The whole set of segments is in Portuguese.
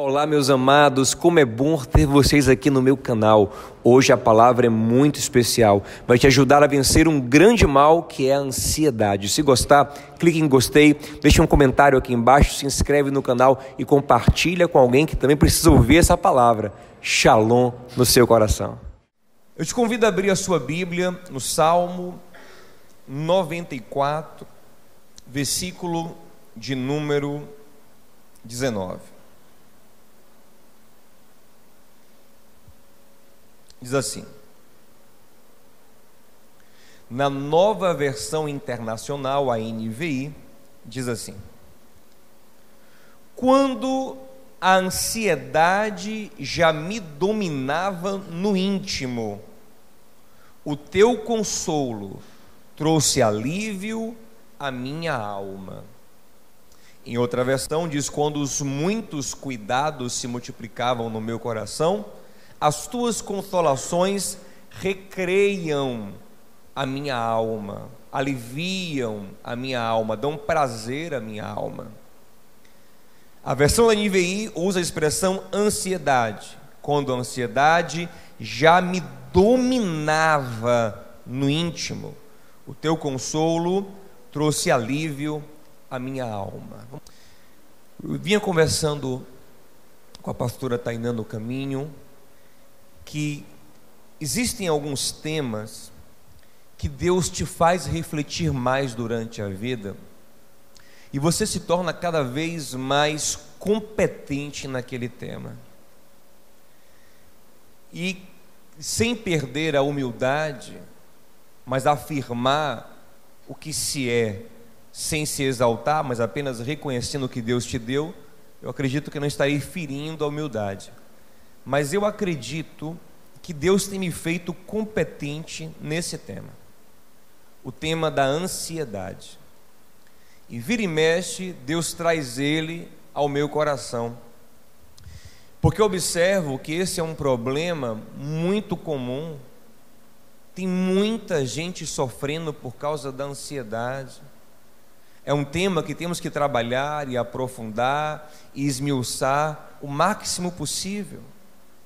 Olá, meus amados, como é bom ter vocês aqui no meu canal. Hoje a palavra é muito especial, vai te ajudar a vencer um grande mal que é a ansiedade. Se gostar, clique em gostei, deixe um comentário aqui embaixo, se inscreve no canal e compartilha com alguém que também precisa ouvir essa palavra. Shalom no seu coração. Eu te convido a abrir a sua Bíblia no Salmo 94, versículo de número 19. Diz assim: Na nova versão internacional, a NVI, diz assim: Quando a ansiedade já me dominava no íntimo, o teu consolo trouxe alívio à minha alma. Em outra versão, diz: Quando os muitos cuidados se multiplicavam no meu coração, as tuas consolações recreiam a minha alma, aliviam a minha alma, dão prazer à minha alma. A versão da NVI usa a expressão ansiedade, quando a ansiedade já me dominava no íntimo. O teu consolo trouxe alívio à minha alma. Eu vinha conversando com a pastora Tainã no caminho, que existem alguns temas que Deus te faz refletir mais durante a vida e você se torna cada vez mais competente naquele tema. E sem perder a humildade, mas afirmar o que se é, sem se exaltar, mas apenas reconhecendo o que Deus te deu, eu acredito que não estarei ferindo a humildade mas eu acredito que Deus tem me feito competente nesse tema, o tema da ansiedade. E vira e mexe, Deus traz ele ao meu coração, porque eu observo que esse é um problema muito comum, tem muita gente sofrendo por causa da ansiedade. É um tema que temos que trabalhar e aprofundar e esmiuçar o máximo possível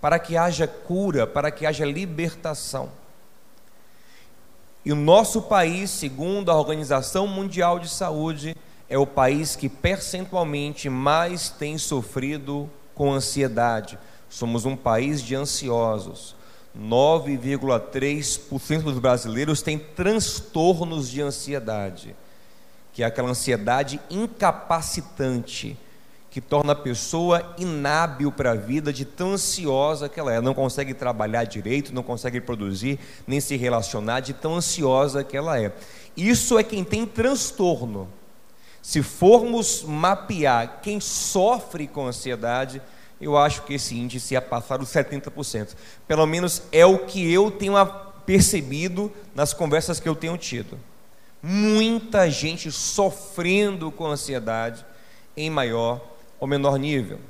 para que haja cura, para que haja libertação. E o nosso país, segundo a Organização Mundial de Saúde, é o país que percentualmente mais tem sofrido com ansiedade. Somos um país de ansiosos. 9,3% dos brasileiros têm transtornos de ansiedade, que é aquela ansiedade incapacitante que torna a pessoa inábil para a vida, de tão ansiosa que ela é. Não consegue trabalhar direito, não consegue produzir, nem se relacionar, de tão ansiosa que ela é. Isso é quem tem transtorno. Se formos mapear quem sofre com ansiedade, eu acho que esse índice ia passar dos 70%. Pelo menos é o que eu tenho percebido nas conversas que eu tenho tido. Muita gente sofrendo com ansiedade em maior ou menor nível.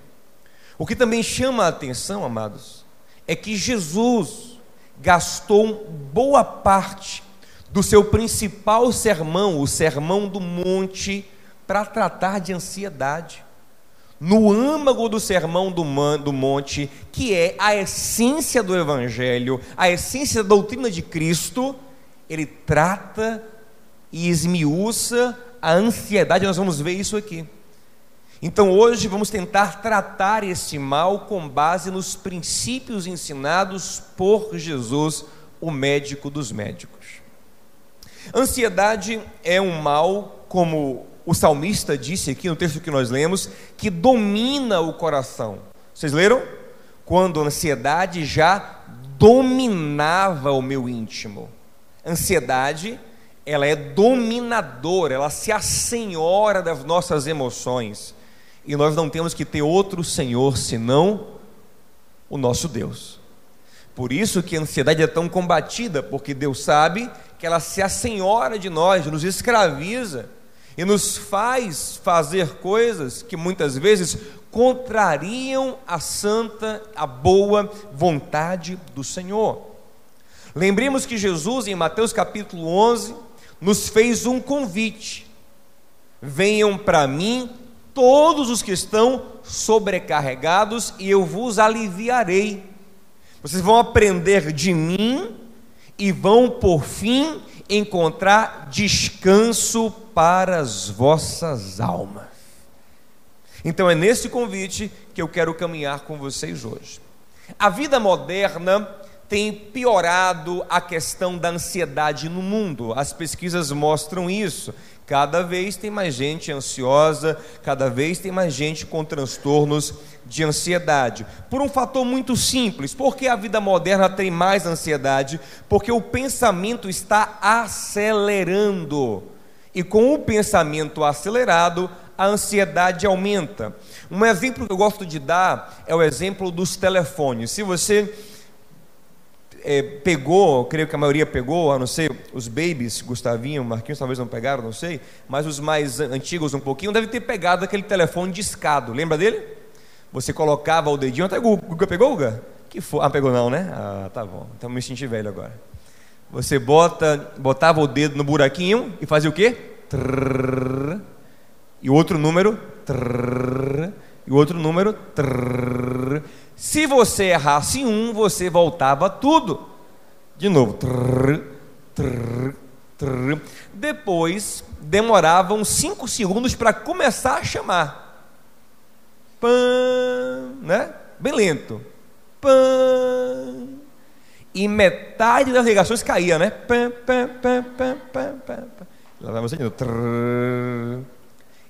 O que também chama a atenção, amados, é que Jesus gastou boa parte do seu principal sermão, o Sermão do Monte, para tratar de ansiedade. No âmago do Sermão do, do Monte, que é a essência do Evangelho, a essência da doutrina de Cristo, ele trata e esmiuça a ansiedade. Nós vamos ver isso aqui. Então hoje vamos tentar tratar esse mal com base nos princípios ensinados por Jesus, o médico dos médicos. Ansiedade é um mal, como o salmista disse aqui no texto que nós lemos, que domina o coração. Vocês leram? Quando a ansiedade já dominava o meu íntimo. Ansiedade, ela é dominadora, ela se assenhora das nossas emoções e nós não temos que ter outro Senhor senão o nosso Deus. Por isso que a ansiedade é tão combatida, porque Deus sabe que ela se assenhora de nós, nos escraviza e nos faz fazer coisas que muitas vezes contrariam a santa, a boa vontade do Senhor. Lembremos que Jesus, em Mateus capítulo 11, nos fez um convite: venham para mim todos os que estão sobrecarregados e eu vos aliviarei. Vocês vão aprender de mim e vão, por fim, encontrar descanso para as vossas almas. Então é nesse convite que eu quero caminhar com vocês hoje. A vida moderna tem piorado a questão da ansiedade no mundo. As pesquisas mostram isso. Cada vez tem mais gente ansiosa, cada vez tem mais gente com transtornos de ansiedade. Por um fator muito simples, porque a vida moderna tem mais ansiedade? Porque o pensamento está acelerando. E com o pensamento acelerado, a ansiedade aumenta. Um exemplo que eu gosto de dar é o exemplo dos telefones. Se você é, pegou, creio que a maioria pegou, a não sei, os babies, Gustavinho, Marquinhos talvez não pegaram, não sei, mas os mais antigos um pouquinho devem ter pegado aquele telefone discado, lembra dele? Você colocava o dedinho, até o Guga pegou, Guga? Que foi? Ah, pegou não, né? Ah, tá bom, então me senti velho agora. Você bota, botava o dedo no buraquinho e fazia o quê? Trrr, e outro número, trrr, e outro número, trrr. Se você errasse um, você voltava tudo. De novo, trrr, trrr, trrr. depois demoravam cinco segundos para começar a chamar. Pã, né? Bem lento. Pã. E metade das ligações caía, né? Lá. Trrr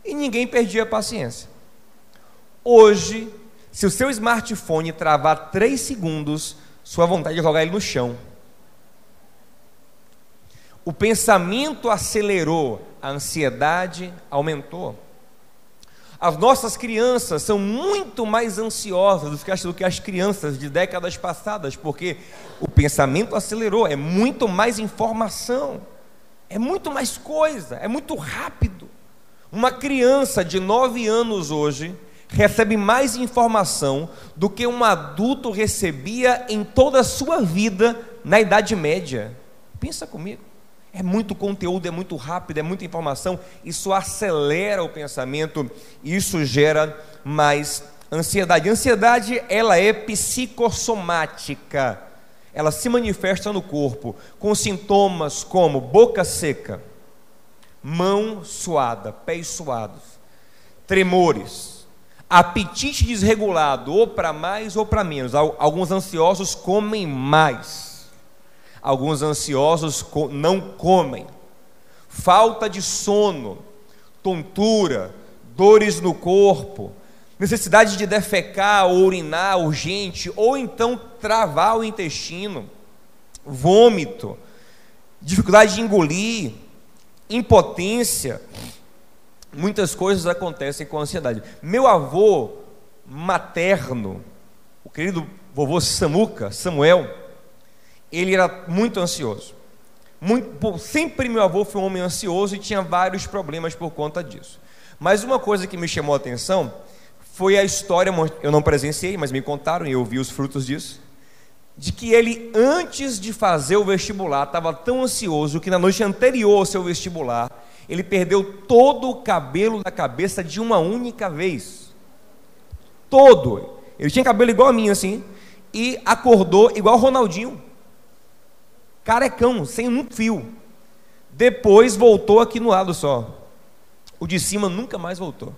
e ninguém perdia a paciência. Hoje, se o seu smartphone travar 3 segundos, sua vontade é jogar ele no chão. O pensamento acelerou, a ansiedade aumentou. As nossas crianças são muito mais ansiosas do que as crianças de décadas passadas, porque o pensamento acelerou, é muito mais informação, é muito mais coisa, é muito rápido. Uma criança de 9 anos hoje recebe mais informação do que um adulto recebia em toda a sua vida na Idade Média. Pensa comigo. É muito conteúdo, é muito rápido, é muita informação. Isso acelera o pensamento, isso gera mais ansiedade. Ansiedade, ela é psicossomática. Ela se manifesta no corpo com sintomas como boca seca, mão suada, pés suados, tremores, apetite desregulado, ou para mais ou para menos. Alguns ansiosos comem mais, alguns ansiosos não comem, falta de sono, tontura, dores no corpo, necessidade de defecar ou urinar urgente, ou então travar o intestino, vômito, dificuldade de engolir, impotência, muitas coisas acontecem com a ansiedade. Meu avô materno, o querido vovô Samuca, Samuel, ele era muito ansioso. Muito, sempre meu avô foi um homem ansioso e tinha vários problemas por conta disso. Mas uma coisa que me chamou a atenção foi a história, eu não presenciei, mas me contaram e eu vi os frutos disso de que ele, antes de fazer o vestibular, estava tão ansioso que na noite anterior ao seu vestibular, ele perdeu todo o cabelo da cabeça de uma única vez. Todo. Ele tinha cabelo igual a mim, assim, e acordou igual o Ronaldinho. Carecão, sem um fio. Depois voltou aqui no lado só. O de cima nunca mais voltou.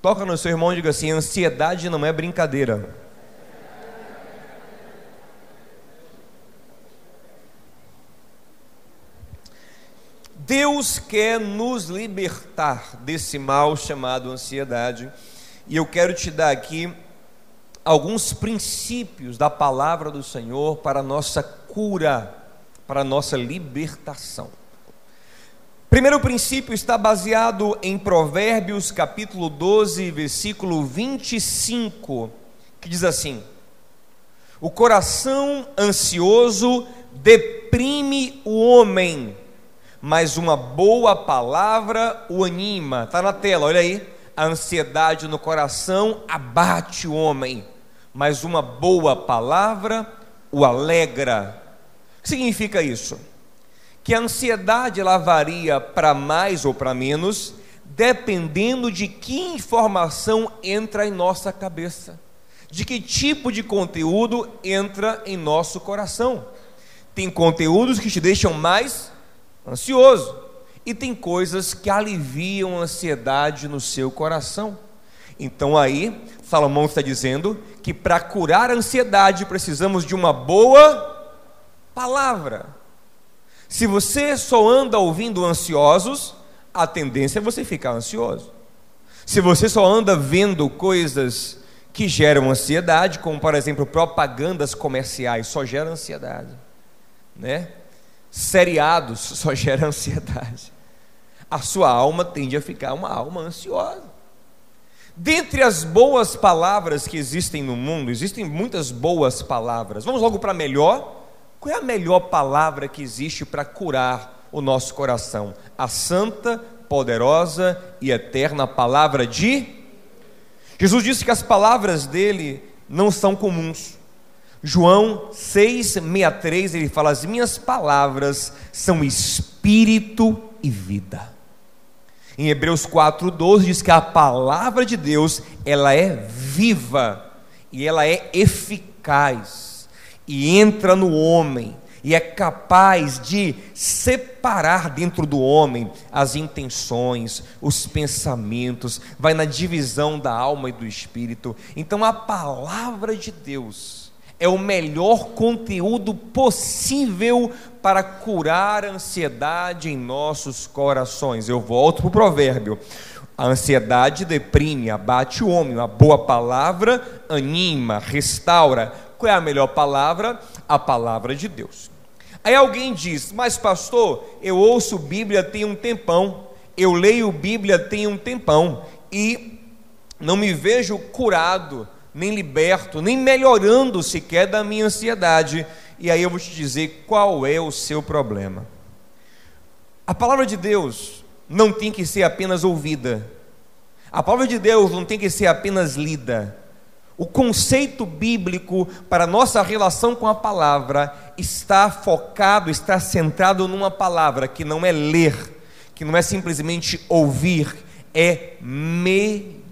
Toca no seu irmão e diga assim: ansiedade não é brincadeira. Deus quer nos libertar desse mal chamado ansiedade, e eu quero te dar aqui alguns princípios da palavra do Senhor para a nossa cura, para a nossa libertação. Primeiro princípio está baseado em Provérbios capítulo 12, versículo 25, que diz assim: O coração ansioso deprime o homem mas uma boa palavra o anima. Está na tela, olha aí. A ansiedade no coração abate o homem, mas uma boa palavra o alegra. O que significa isso? Que a ansiedade ela varia para mais ou para menos, dependendo de que informação entra em nossa cabeça, de que tipo de conteúdo entra em nosso coração. Tem conteúdos que te deixam mais ansioso, e tem coisas que aliviam a ansiedade no seu coração. Então aí, Salomão está dizendo que para curar a ansiedade precisamos de uma boa palavra. Se você só anda ouvindo ansiosos, a tendência é você ficar ansioso. Se você só anda vendo coisas que geram ansiedade, como por exemplo propagandas comerciais, só gera ansiedade, né? Seriados só gera ansiedade. A sua alma tende a ficar uma alma ansiosa. Dentre as boas palavras que existem no mundo, existem muitas boas palavras. Vamos logo para a melhor. Qual é a melhor palavra que existe para curar o nosso coração? A santa, poderosa e eterna palavra de Jesus disse que as palavras dele não são comuns. João 6:63 ele fala: "As minhas palavras são espírito e vida". Em Hebreus 4:12 diz que a palavra de Deus, ela é viva e ela é eficaz e entra no homem e é capaz de separar dentro do homem as intenções, os pensamentos, vai na divisão da alma e do espírito. Então a palavra de Deus é o melhor conteúdo possível para curar a ansiedade em nossos corações. Eu volto para o provérbio. A ansiedade deprime, abate o homem. A boa palavra anima, restaura. Qual é a melhor palavra? A palavra de Deus. Aí alguém diz: Mas, pastor, eu ouço Bíblia tem um tempão, eu leio Bíblia tem um tempão e não me vejo curado nem liberto, nem melhorando sequer da minha ansiedade. E aí eu vou te dizer qual é o seu problema. A palavra de Deus não tem que ser apenas ouvida. A palavra de Deus não tem que ser apenas lida. O conceito bíblico para nossa relação com a palavra está focado, está centrado numa palavra que não é ler, que não é simplesmente ouvir, é meditar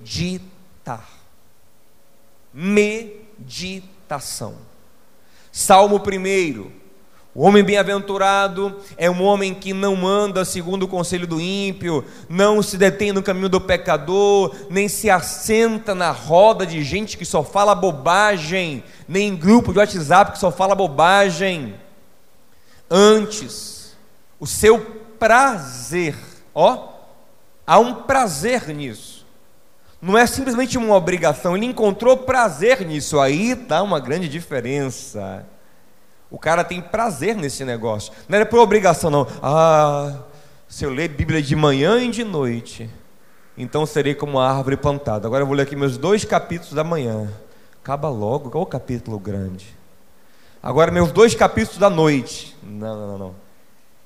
meditação. Salmo 1. O homem bem-aventurado é um homem que não anda segundo o conselho do ímpio, não se detém no caminho do pecador, nem se assenta na roda de gente que só fala bobagem, nem em grupo de WhatsApp que só fala bobagem. Antes, o seu prazer, ó, há um prazer nisso não é simplesmente uma obrigação, ele encontrou prazer nisso. Aí está uma grande diferença. O cara tem prazer nesse negócio. Não é por obrigação, não. Ah, se eu ler Bíblia de manhã e de noite, então serei como uma árvore plantada. Agora eu vou ler aqui meus dois capítulos da manhã. Acaba logo, qual o capítulo grande? Agora meus dois capítulos da noite. Não, não, não, não.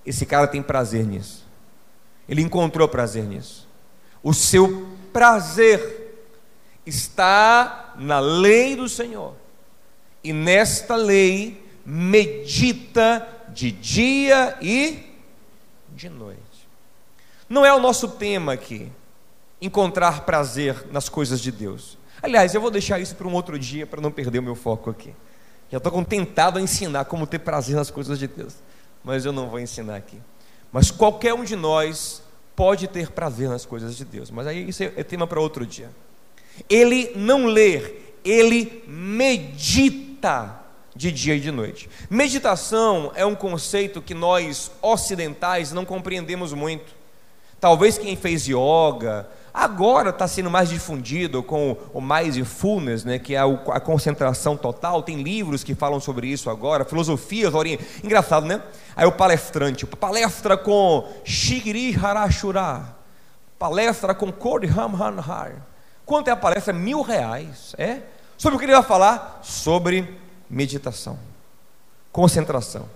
Esse cara tem prazer nisso. Ele encontrou prazer nisso. O seu prazer está na lei do Senhor. E nesta lei medita de dia e de noite. Não é o nosso tema aqui encontrar prazer nas coisas de Deus. Aliás, eu vou deixar isso para um outro dia para não perder o meu foco aqui. Já estou tentado a ensinar como ter prazer nas coisas de Deus, mas eu não vou ensinar aqui. Mas qualquer um de nós pode ter prazer nas coisas de Deus, mas aí isso é, é tema para outro dia. Ele não lê, ele medita de dia e de noite. Meditação é um conceito que nós ocidentais não compreendemos muito. Talvez quem fez yoga, Agora está sendo mais difundido com o mindfulness, né, que é a concentração total. Tem livros que falam sobre isso agora, filosofias, engraçado, né? Aí o palestrante, palestra com Shigiri Harashura, palestra com Kori Hamhanhar. Quanto é a palestra? Mil reais. É? Sobre o que ele vai falar? Sobre meditação, concentração.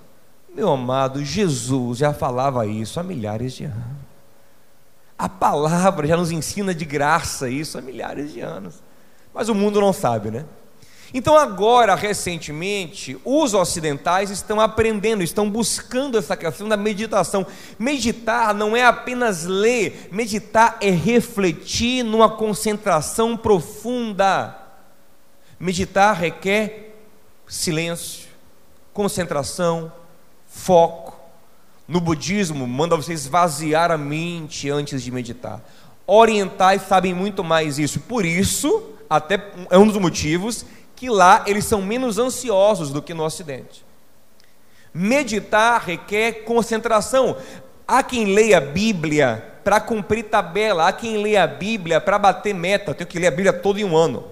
Meu amado, Jesus já falava isso há milhares de anos. A palavra já nos ensina de graça isso há milhares de anos. Mas o mundo não sabe, né? Então, agora, recentemente, os ocidentais estão aprendendo, estão buscando essa questão da meditação. Meditar não é apenas ler, meditar é refletir numa concentração profunda. Meditar requer silêncio, concentração, foco. No budismo, manda você esvaziar a mente antes de meditar. Orientais sabem muito mais isso, por isso, até é um dos motivos que lá eles são menos ansiosos do que no Ocidente. Meditar requer concentração. Há quem leia a Bíblia para cumprir tabela, há quem leia a Bíblia para bater meta. Eu tenho que ler a Bíblia todo em um ano.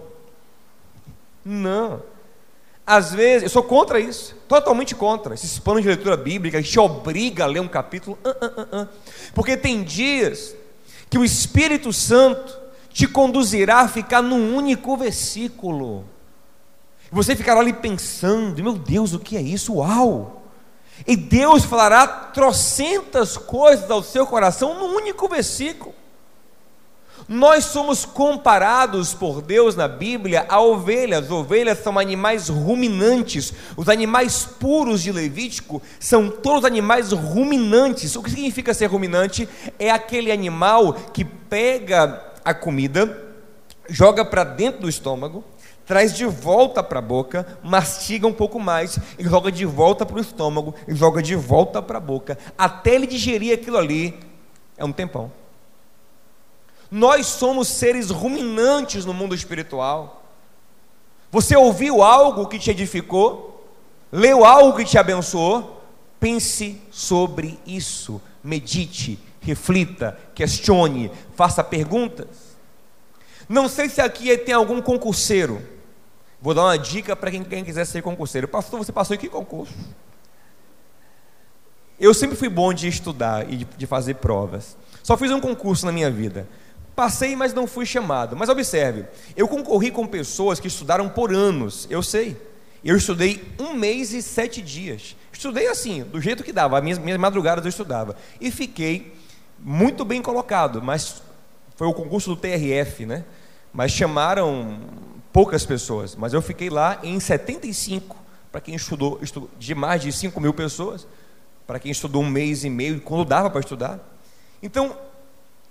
Não. Às vezes, eu sou contra isso, totalmente contra. Esses planos de leitura bíblica que te obriga a ler um capítulo. Uh, uh, uh, Porque tem dias que o Espírito Santo te conduzirá a ficar num único versículo. Você ficará ali pensando, meu Deus, o que é isso? Uau! E Deus falará trocentas coisas ao seu coração num único versículo. Nós somos comparados por Deus na Bíblia a ovelhas. Ovelhas são animais ruminantes. Os animais puros de Levítico são todos animais ruminantes. O que significa ser ruminante? É aquele animal que pega a comida, joga para dentro do estômago, traz de volta para a boca, mastiga um pouco mais, e joga de volta para o estômago, e joga de volta para a boca, até ele digerir aquilo ali, é um tempão. Nós somos seres ruminantes no mundo espiritual. Você ouviu algo que te edificou? Leu algo que te abençoou? Pense sobre isso, medite, reflita, questione, faça perguntas. Não sei se aqui tem algum concurseiro Vou dar uma dica para quem, quem, quiser ser concurseiro. Pastor, você passou em que concurso? Eu sempre fui bom de estudar e de, de fazer provas. Só fiz um concurso na minha vida. Passei, mas não fui chamado. Mas observe, eu concorri com pessoas que estudaram por anos, eu sei. Eu estudei um mês e sete dias. Estudei assim, do jeito que dava, minhas, minhas madrugadas eu estudava. E fiquei muito bem colocado, mas foi o concurso do TRF, né? Mas chamaram poucas pessoas, mas eu fiquei lá em 75, para quem estudou, estudou, de mais de 5 mil pessoas, para quem estudou um mês e meio, quando dava para estudar. Então,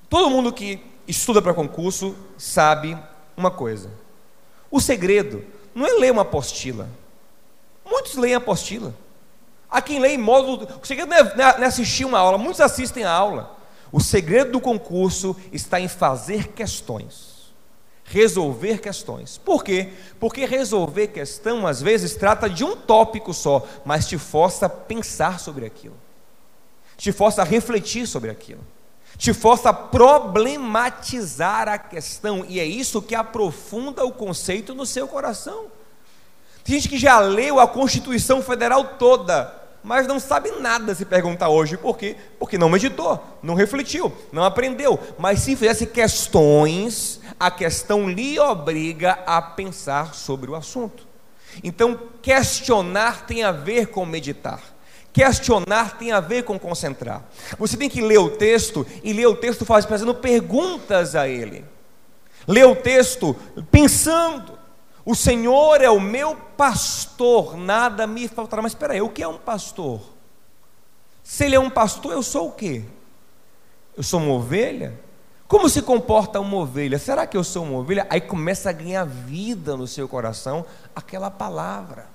todo mundo que estuda para concurso sabe uma coisa: o segredo não é ler uma apostila. Muitos leem apostila. Há quem lê em módulo. O segredo não é, não é assistir uma aula, muitos assistem a aula. O segredo do concurso está em fazer questões resolver questões. Por quê? Porque resolver questão às vezes trata de um tópico só, mas te força a pensar sobre aquilo. Te força a refletir sobre aquilo. Te força a problematizar a questão, e é isso que aprofunda o conceito no seu coração. Tem gente que já leu a Constituição Federal toda, mas não sabe nada se perguntar hoje. Por quê? Porque não meditou, não refletiu, não aprendeu. Mas se fizesse questões, a questão lhe obriga a pensar sobre o assunto. Então, questionar tem a ver com meditar. Questionar tem a ver com concentrar. Você tem que ler o texto e ler o texto fazendo perguntas a ele. Ler o texto pensando. O Senhor é o meu pastor, nada me faltará. Mas espera aí, o que é um pastor? Se ele é um pastor, eu sou o quê? Eu sou uma ovelha? Como se comporta uma ovelha? Será que eu sou uma ovelha? Aí começa a ganhar vida no seu coração aquela palavra.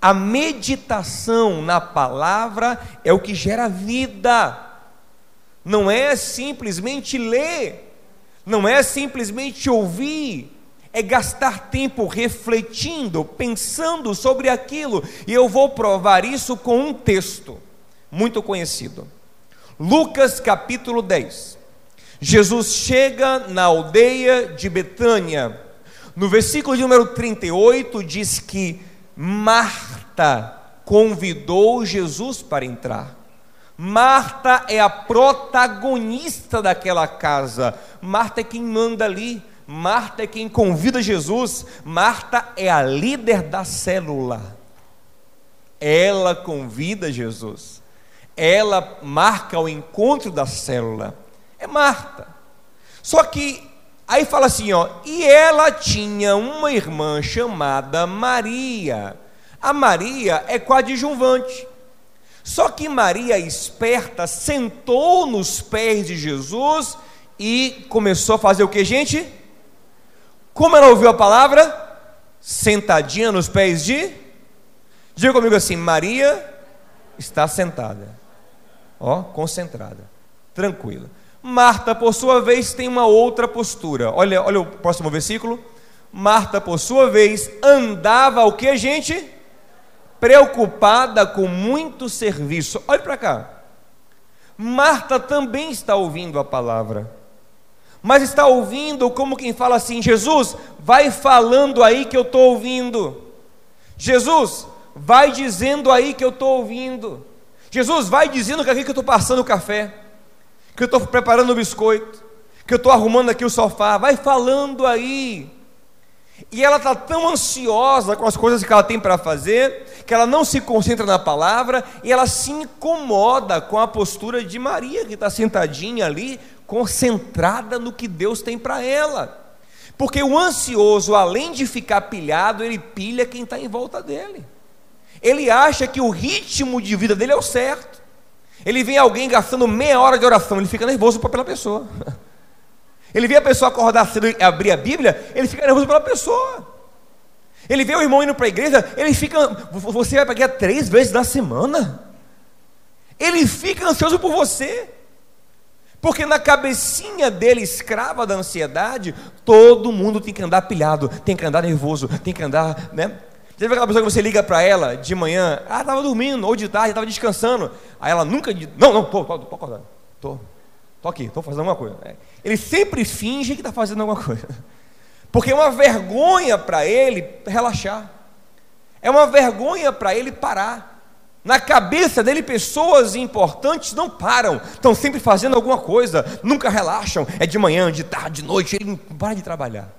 A meditação na palavra é o que gera vida. Não é simplesmente ler, não é simplesmente ouvir, é gastar tempo refletindo, pensando sobre aquilo, e eu vou provar isso com um texto muito conhecido. Lucas capítulo 10. Jesus chega na aldeia de Betânia. No versículo de número 38 diz que Marta convidou Jesus para entrar. Marta é a protagonista daquela casa. Marta é quem manda ali. Marta é quem convida Jesus, Marta é a líder da célula. Ela convida Jesus, ela marca o encontro da célula. É Marta. Só que Aí fala assim, ó, e ela tinha uma irmã chamada Maria. A Maria é coadjuvante. Só que Maria, esperta, sentou nos pés de Jesus e começou a fazer o que, gente? Como ela ouviu a palavra? Sentadinha nos pés de. Diga comigo assim: Maria está sentada, ó, concentrada, tranquila. Marta, por sua vez, tem uma outra postura. Olha, olha o próximo versículo. Marta, por sua vez, andava o que, gente? Preocupada com muito serviço. Olha para cá. Marta também está ouvindo a palavra, mas está ouvindo como quem fala assim: Jesus, vai falando aí que eu estou ouvindo. Jesus, vai dizendo aí que eu estou ouvindo. Jesus, vai dizendo que aqui que eu estou passando o café que eu estou preparando o biscoito, que eu estou arrumando aqui o sofá, vai falando aí. E ela está tão ansiosa com as coisas que ela tem para fazer, que ela não se concentra na palavra e ela se incomoda com a postura de Maria, que está sentadinha ali, concentrada no que Deus tem para ela. Porque o ansioso, além de ficar pilhado, ele pilha quem está em volta dele. Ele acha que o ritmo de vida dele é o certo. Ele vê alguém gastando meia hora de oração, ele fica nervoso pela pessoa. Ele vê a pessoa acordar cedo e abrir a Bíblia, ele fica nervoso pela pessoa. Ele vê o irmão indo para a igreja, ele fica. Você vai para a igreja três vezes na semana. Ele fica ansioso por você. Porque na cabecinha dele, escrava da ansiedade, todo mundo tem que andar pilhado, tem que andar nervoso, tem que andar, né? Teve aquela pessoa que você liga para ela de manhã, ah, estava dormindo, ou de tarde, estava descansando. Aí ela nunca diz, não, não, tô, tô, tô acordado, estou, tô aqui, estou fazendo alguma coisa. É, ele sempre finge que está fazendo alguma coisa. Porque é uma vergonha para ele relaxar. É uma vergonha para ele parar. Na cabeça dele, pessoas importantes não param, estão sempre fazendo alguma coisa, nunca relaxam. É de manhã, de tarde, de noite, ele não para de trabalhar.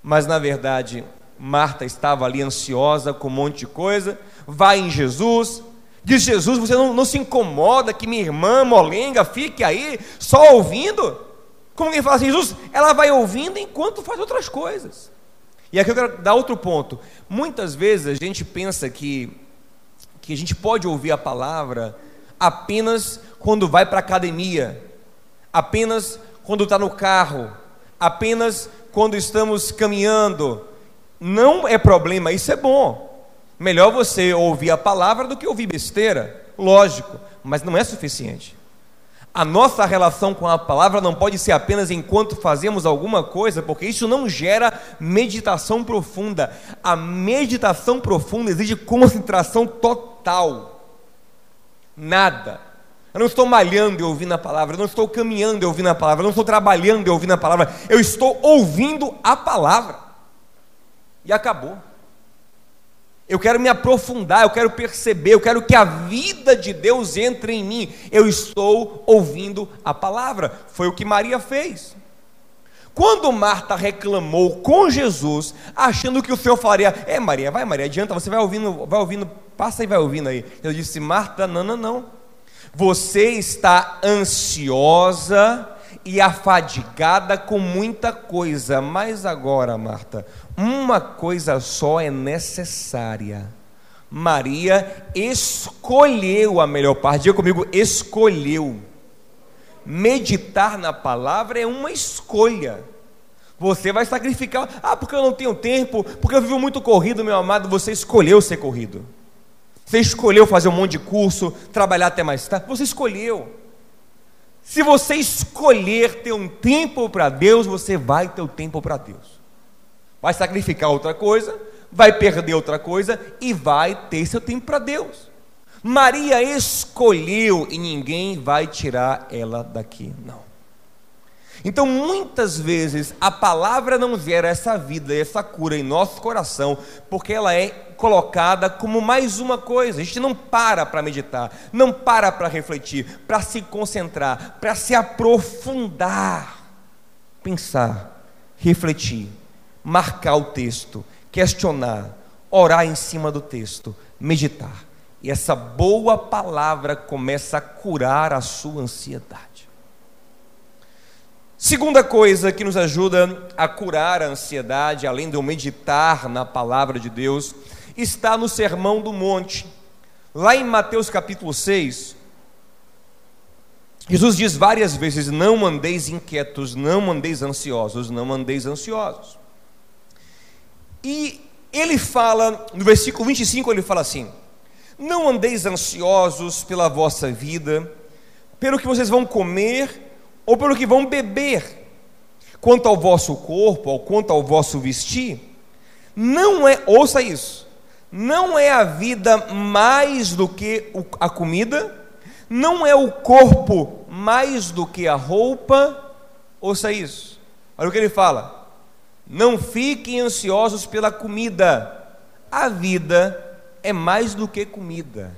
Mas na verdade, Marta estava ali ansiosa com um monte de coisa, vai em Jesus, diz Jesus, você não, não se incomoda que minha irmã molenga fique aí só ouvindo? Como quem fala assim, Jesus, ela vai ouvindo enquanto faz outras coisas. E aqui eu quero dar outro ponto. Muitas vezes a gente pensa que, que a gente pode ouvir a palavra apenas quando vai para a academia, apenas quando está no carro, apenas quando estamos caminhando, não é problema, isso é bom. Melhor você ouvir a palavra do que ouvir besteira, lógico, mas não é suficiente. A nossa relação com a palavra não pode ser apenas enquanto fazemos alguma coisa, porque isso não gera meditação profunda. A meditação profunda exige concentração total. Nada. Eu não estou malhando e ouvindo a palavra, eu não estou caminhando e ouvindo a palavra, eu não estou trabalhando e ouvindo a palavra, eu estou ouvindo a palavra e acabou. Eu quero me aprofundar, eu quero perceber, eu quero que a vida de Deus entre em mim. Eu estou ouvindo a palavra. Foi o que Maria fez. Quando Marta reclamou com Jesus, achando que o Senhor faria, é Maria, vai Maria, adianta, você vai ouvindo, vai ouvindo, passa e vai ouvindo aí. Eu disse, Marta, não, não, não. Você está ansiosa e afadigada com muita coisa, mas agora, Marta, uma coisa só é necessária. Maria escolheu a melhor parte. Diga comigo, escolheu. Meditar na palavra é uma escolha. Você vai sacrificar. Ah, porque eu não tenho tempo, porque eu vivo muito corrido, meu amado. Você escolheu ser corrido. Você escolheu fazer um monte de curso, trabalhar até mais tarde. Você escolheu. Se você escolher ter um tempo para Deus, você vai ter o tempo para Deus vai sacrificar outra coisa, vai perder outra coisa e vai ter seu tempo para Deus. Maria escolheu e ninguém vai tirar ela daqui, não. Então, muitas vezes, a palavra não gera essa vida, essa cura em nosso coração, porque ela é colocada como mais uma coisa. A gente não para para meditar, não para para refletir, para se concentrar, para se aprofundar, pensar, refletir marcar o texto, questionar, orar em cima do texto, meditar. E essa boa palavra começa a curar a sua ansiedade. Segunda coisa que nos ajuda a curar a ansiedade, além de eu meditar na palavra de Deus, está no Sermão do Monte. Lá em Mateus capítulo 6, Jesus diz várias vezes: Não andeis inquietos, não andeis ansiosos, não andeis ansiosos. E ele fala, no versículo 25, ele fala assim: Não andeis ansiosos pela vossa vida, pelo que vocês vão comer ou pelo que vão beber. Quanto ao vosso corpo, ou quanto ao vosso vestir, não é, ouça isso, não é a vida mais do que a comida, não é o corpo mais do que a roupa, ouça isso, olha o que ele fala, não fiquem ansiosos pela comida, a vida é mais do que comida.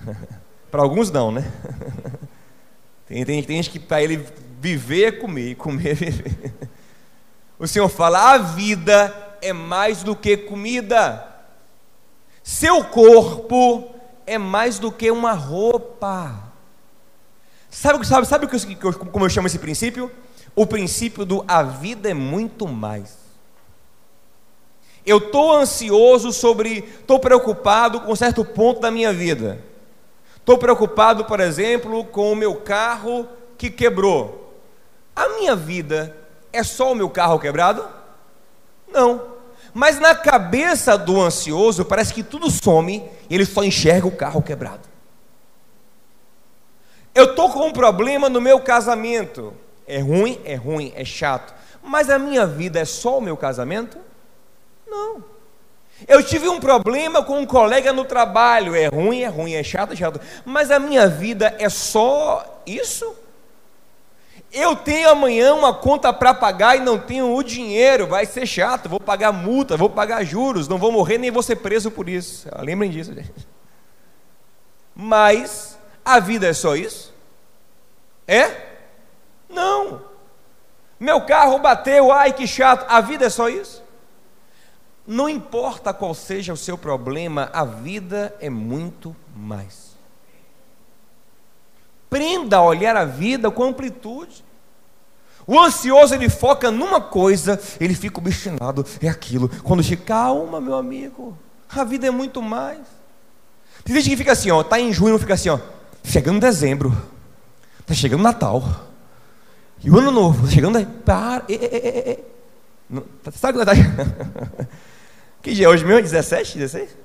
Para alguns não, né? Tem, tem, tem gente que para ele viver é comer, comer é viver. O Senhor fala: a vida é mais do que comida, seu corpo é mais do que uma roupa. Sabe, sabe, sabe como eu chamo esse princípio? O princípio do a vida é muito mais. Eu estou ansioso sobre, estou preocupado com certo ponto da minha vida. Estou preocupado, por exemplo, com o meu carro que quebrou. A minha vida é só o meu carro quebrado? Não. Mas na cabeça do ansioso parece que tudo some e ele só enxerga o carro quebrado. Eu estou com um problema no meu casamento. É ruim, é ruim, é chato. Mas a minha vida é só o meu casamento? Não. Eu tive um problema com um colega no trabalho, é ruim, é ruim, é chato, é chato, mas a minha vida é só isso? Eu tenho amanhã uma conta para pagar e não tenho o dinheiro, vai ser chato, vou pagar multa, vou pagar juros, não vou morrer nem vou ser preso por isso. Ah, lembrem disso, gente. Mas a vida é só isso? É? Não. Meu carro bateu, ai que chato, a vida é só isso? Não importa qual seja o seu problema, a vida é muito mais. Prenda a olhar a vida com amplitude. O ansioso ele foca numa coisa, ele fica obstinado, é aquilo. Quando chega, calma, meu amigo, a vida é muito mais. Tem gente que fica assim, ó, tá em junho, fica assim, ó, chegando dezembro, tá chegando Natal, e o ano novo, tá chegando, para, e, e, e, Não, tá, sabe o que tá Que dia é hoje mesmo? 17, 16?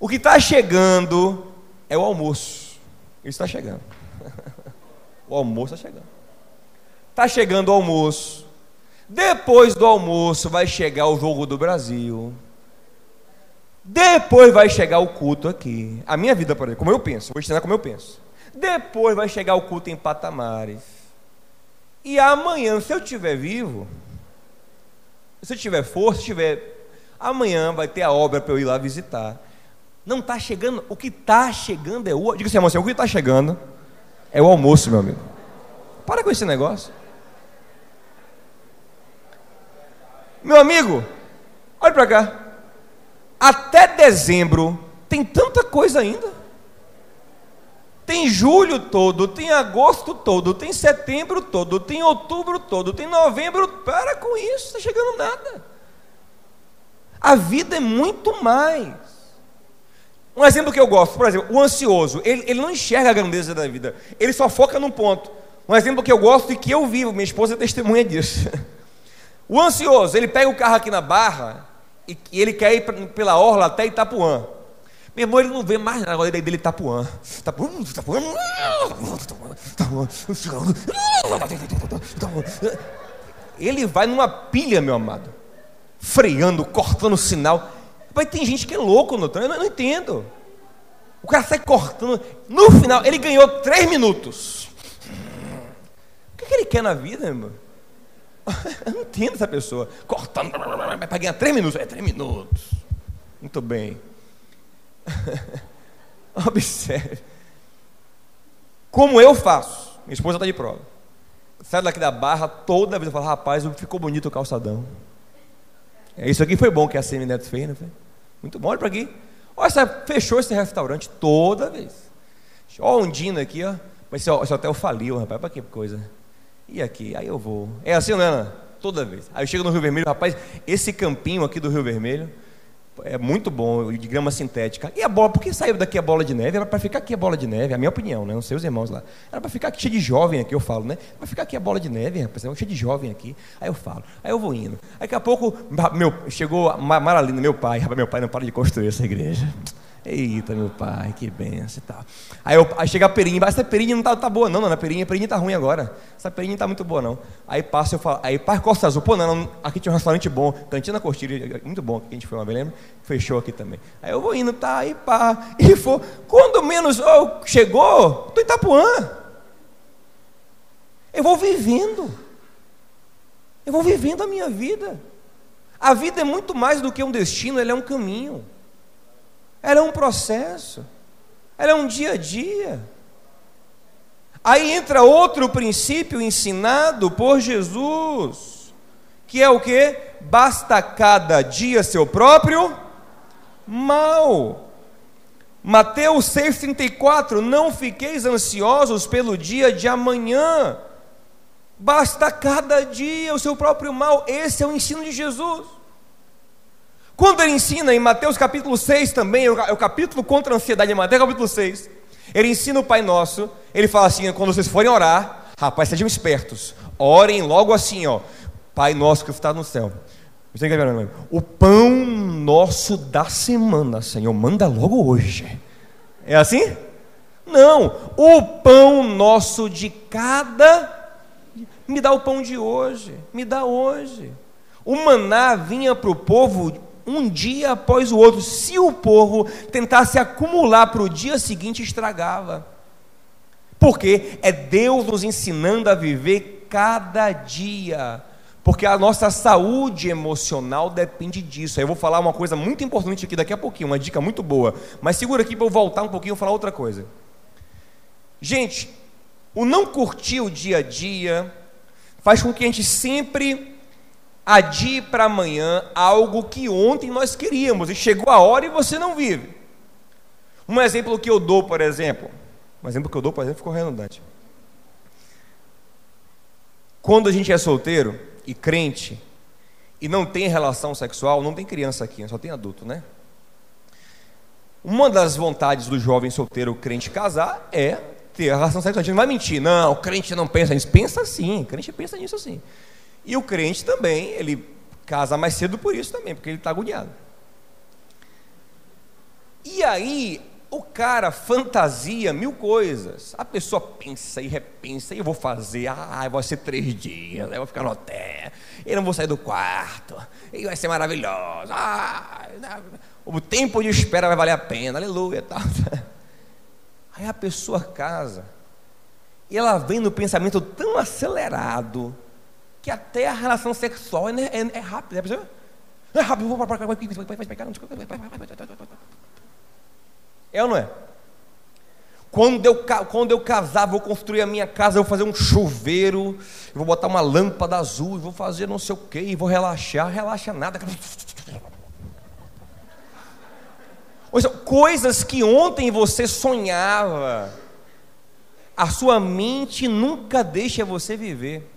O que está chegando é o almoço. Isso está chegando. O almoço está chegando. Está chegando o almoço. Depois do almoço vai chegar o jogo do Brasil. Depois vai chegar o culto aqui. A minha vida, por exemplo, como eu penso, vou ensinar como eu penso. Depois vai chegar o culto em patamares. E amanhã, se eu estiver vivo, se eu tiver força, tiver Amanhã vai ter a obra para eu ir lá visitar. Não está chegando, o que está chegando é o. Diga assim, irmão, o que está chegando é o almoço, meu amigo. Para com esse negócio. Meu amigo, olha para cá. Até dezembro tem tanta coisa ainda. Tem julho todo, tem agosto todo, tem setembro todo, tem outubro todo, tem novembro. Para com isso, está chegando nada. A vida é muito mais. Um exemplo que eu gosto, por exemplo, o ansioso, ele, ele não enxerga a grandeza da vida, ele só foca num ponto. Um exemplo que eu gosto e que eu vivo, minha esposa é testemunha disso. O ansioso, ele pega o carro aqui na barra e, e ele quer ir pela orla até Itapuã. Meu irmão, ele não vê mais nada dele, dele Itapuã. Itapuã, Itapuã, Ele vai numa pilha, meu amado freando, cortando sinal. Mas tem gente que é louco no trânsito, eu não entendo. O cara sai cortando. No final, ele ganhou três minutos. O que, é que ele quer na vida, irmão? Eu não entendo essa pessoa. Cortando, para ganhar três minutos. É três minutos. Muito bem. Observe. Como eu faço. Minha esposa está de prova. Sai daqui da barra, toda vez eu falo, rapaz, ficou bonito o calçadão. É, isso aqui foi bom que a Semineto fez, não foi? Muito bom, olha para aqui. Olha, fechou esse restaurante toda vez. Olha a Ondina aqui, ó. Mas esse, esse hotel faliu, rapaz, para que coisa. E aqui? Aí eu vou. É assim, é? Ana? Toda vez. Aí eu chego no Rio Vermelho, rapaz, esse campinho aqui do Rio Vermelho é muito bom, de grama sintética. E a bola, por que saiu daqui a bola de neve? Era para ficar aqui a bola de neve, a minha opinião, né? Não sei os irmãos lá. Era para ficar aqui cheio de jovem aqui, eu falo, né? Para ficar aqui a bola de neve, rapaz, cheio de jovem aqui. Aí eu falo, aí eu vou indo. Aí daqui a pouco, meu, chegou Maralina, meu pai, rapaz, meu pai não para de construir essa igreja. Eita, meu pai, que benção e tal. Aí, eu, aí chega a perinha, essa perinha não tá, tá boa, não, não, a perinha, a perinha tá ruim agora. Essa perinha não tá muito boa, não. Aí passa, eu falo, aí pai Costa Azul, pô, não, não, aqui tinha um restaurante bom, Cantina Costilha, muito bom, que a gente foi uma vez, lembra? Fechou aqui também. Aí eu vou indo, tá, aí pá, e for, quando menos oh, chegou, tô em Itapuã. Eu vou vivendo. Eu vou vivendo a minha vida. A vida é muito mais do que um destino, ela é um caminho. Ela é um processo. Ela é um dia a dia. Aí entra outro princípio ensinado por Jesus, que é o que? Basta cada dia seu próprio mal. Mateus 6,34: Não fiqueis ansiosos pelo dia de amanhã, basta cada dia o seu próprio mal. Esse é o ensino de Jesus. Quando ele ensina em Mateus capítulo 6 também, é o capítulo contra a ansiedade em Mateus capítulo 6, ele ensina o Pai Nosso, ele fala assim, quando vocês forem orar, rapaz, sejam espertos, orem logo assim, ó, Pai Nosso que está no céu, o pão nosso da semana, Senhor, manda logo hoje. É assim? Não, o pão nosso de cada, me dá o pão de hoje, me dá hoje. O maná vinha para o povo um dia após o outro. Se o povo tentasse acumular para o dia seguinte, estragava. Porque é Deus nos ensinando a viver cada dia. Porque a nossa saúde emocional depende disso. Aí eu vou falar uma coisa muito importante aqui daqui a pouquinho, uma dica muito boa. Mas segura aqui para eu voltar um pouquinho e falar outra coisa. Gente, o não curtir o dia a dia faz com que a gente sempre adie para amanhã algo que ontem nós queríamos e chegou a hora e você não vive. Um exemplo que eu dou, por exemplo, um exemplo que eu dou, por exemplo, ficou redundante. Quando a gente é solteiro e crente e não tem relação sexual, não tem criança aqui, só tem adulto, né? Uma das vontades do jovem solteiro crente casar é ter relação sexual. A gente não vai mentir, não, o crente não pensa nisso. Pensa sim, crente pensa nisso sim. E o crente também, ele casa mais cedo por isso também, porque ele está agoniado. E aí, o cara fantasia mil coisas. A pessoa pensa e repensa, e eu vou fazer, ah, vai ser três dias, eu vou ficar no hotel, eu não vou sair do quarto, e vai ser maravilhoso. Ah, o tempo de espera vai valer a pena, aleluia. Tal. Aí a pessoa casa, e ela vem no pensamento tão acelerado, que até a relação sexual é, é, é rápida. Né? É rápido, vou para É ou não é? Quando eu, quando eu casar, vou construir a minha casa, vou fazer um chuveiro, vou botar uma lâmpada azul, vou fazer não sei o que, vou relaxar, relaxa nada. Coisas que ontem você sonhava, a sua mente nunca deixa você viver.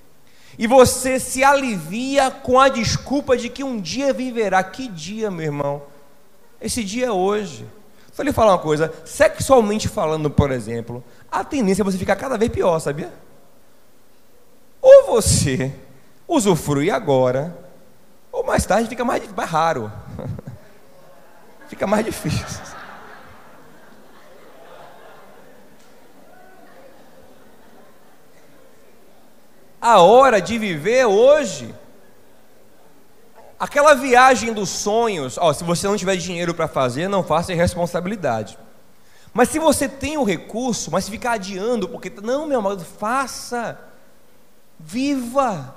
E você se alivia com a desculpa de que um dia viverá. Que dia, meu irmão? Esse dia é hoje. Só lhe falar uma coisa: sexualmente falando, por exemplo, a tendência é você ficar cada vez pior, sabia? Ou você usufrui agora, ou mais tarde fica mais, mais raro. fica mais difícil. A hora de viver hoje. Aquela viagem dos sonhos, ó, se você não tiver dinheiro para fazer, não faça irresponsabilidade. Mas se você tem o recurso, mas ficar adiando, porque não, meu amado, faça, viva.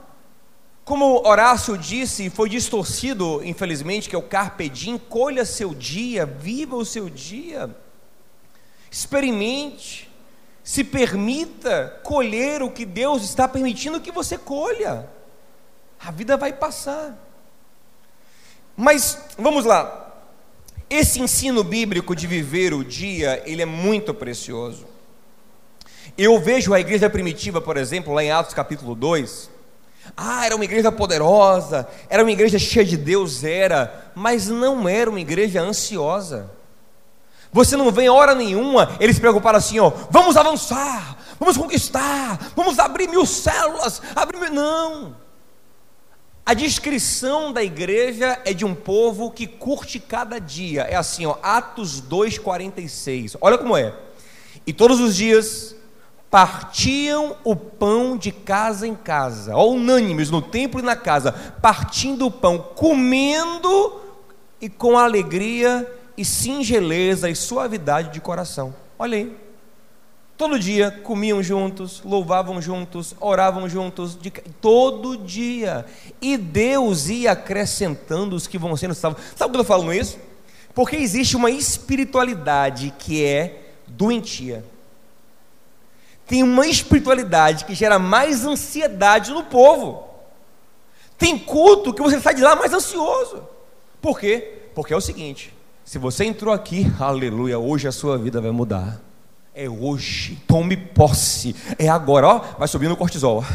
Como Horácio disse, foi distorcido, infelizmente, que é o carpe diem, colha seu dia, viva o seu dia. Experimente. Se permita colher o que Deus está permitindo que você colha. A vida vai passar. Mas vamos lá. Esse ensino bíblico de viver o dia, ele é muito precioso. Eu vejo a igreja primitiva, por exemplo, lá em Atos capítulo 2. Ah, era uma igreja poderosa, era uma igreja cheia de Deus, era, mas não era uma igreja ansiosa. Você não vê hora nenhuma eles se preocuparam assim, ó, vamos avançar, vamos conquistar, vamos abrir mil células, abrir mil... Não. A descrição da igreja é de um povo que curte cada dia. É assim, ó, Atos 2,46. Olha como é. E todos os dias partiam o pão de casa em casa, ó, unânimes no templo e na casa, partindo o pão, comendo e com alegria e singeleza e suavidade de coração. Olha aí. Todo dia comiam juntos, louvavam juntos, oravam juntos, de, todo dia. E Deus ia acrescentando os que vão sendo salvos. Sabe por que eu falando isso? Porque existe uma espiritualidade que é doentia. Tem uma espiritualidade que gera mais ansiedade no povo. Tem culto que você sai de lá mais ansioso. Por quê? Porque é o seguinte: se você entrou aqui, aleluia, hoje a sua vida vai mudar. É hoje. Tome posse. É agora, ó, vai subindo o cortisol.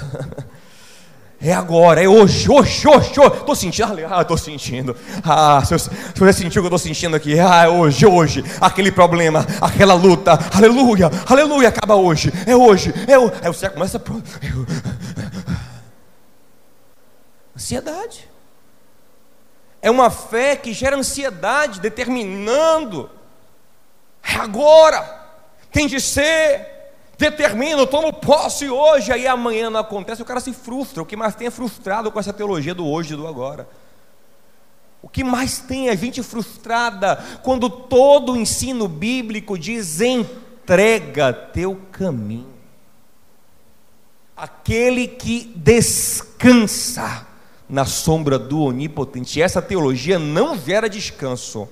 É agora, é hoje, hoje, hoje, hoje. Estou sentindo, ah, estou sentindo. Ah, se, se você sentiu o que eu estou sentindo aqui, ah, é hoje, hoje. Aquele problema, aquela luta, aleluia, aleluia, acaba hoje, é hoje, é hoje. Aí você começa a. Ansiedade. É uma fé que gera ansiedade, determinando. É agora, tem de ser. Determino, tomo posse hoje, aí amanhã não acontece, o cara se frustra. O que mais tem é frustrado com essa teologia do hoje e do agora. O que mais tem é gente frustrada quando todo o ensino bíblico diz: entrega teu caminho. Aquele que descansa na sombra do onipotente. Essa teologia não gera descanso,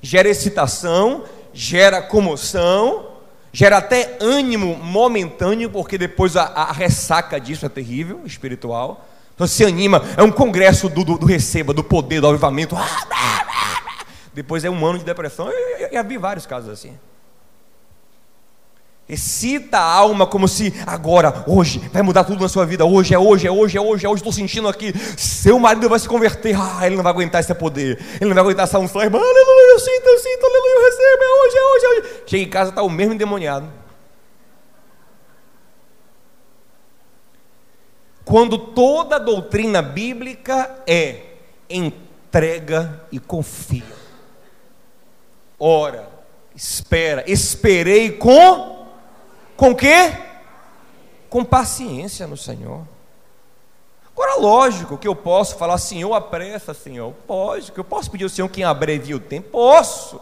gera excitação, gera comoção, gera até ânimo momentâneo, porque depois a, a ressaca disso é terrível, espiritual. Então se anima, é um congresso do, do, do receba, do poder, do avivamento. Depois é um ano de depressão. Eu, já vi vários casos assim. Excita a alma como se agora, hoje, vai mudar tudo na sua vida. Hoje é hoje, é hoje, é hoje, é hoje. Estou sentindo aqui. Seu marido vai se converter. Ah, ele não vai aguentar esse poder. Ele não vai aguentar essa unção. Aleluia, eu sinto, eu sinto, aleluia, eu recebo. É hoje, é hoje, é hoje. Chega em casa, está o mesmo endemoniado. Quando toda a doutrina bíblica é entrega e confia. Ora, espera, esperei com com quê? Com paciência no Senhor. Agora, lógico que eu posso falar, Senhor, apressa, Senhor. Pode, que eu posso pedir ao Senhor que abrevie o tempo? Posso.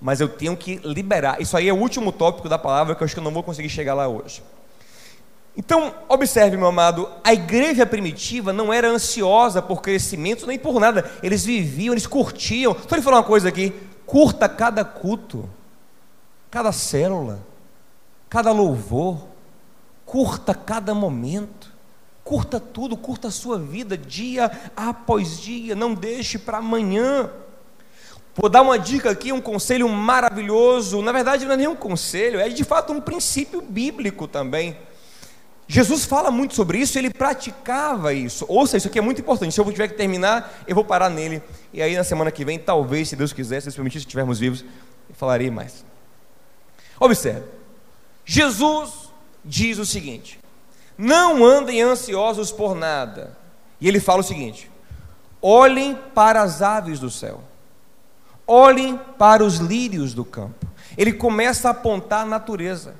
Mas eu tenho que liberar. Isso aí é o último tópico da palavra que eu acho que eu não vou conseguir chegar lá hoje. Então, observe, meu amado, a igreja primitiva não era ansiosa por crescimento nem por nada. Eles viviam, eles curtiam. Só lhe falar uma coisa aqui: curta cada culto, cada célula cada louvor, curta cada momento, curta tudo, curta a sua vida dia após dia, não deixe para amanhã. Vou dar uma dica aqui, um conselho maravilhoso. Na verdade, não é nenhum conselho, é de fato um princípio bíblico também. Jesus fala muito sobre isso, ele praticava isso. Ouça, isso aqui é muito importante. Se eu tiver que terminar, eu vou parar nele. E aí, na semana que vem, talvez, se Deus quiser, se Deus permitir, se estivermos vivos, eu falarei mais. Observe. Jesus diz o seguinte: não andem ansiosos por nada. E ele fala o seguinte: olhem para as aves do céu, olhem para os lírios do campo. Ele começa a apontar a natureza.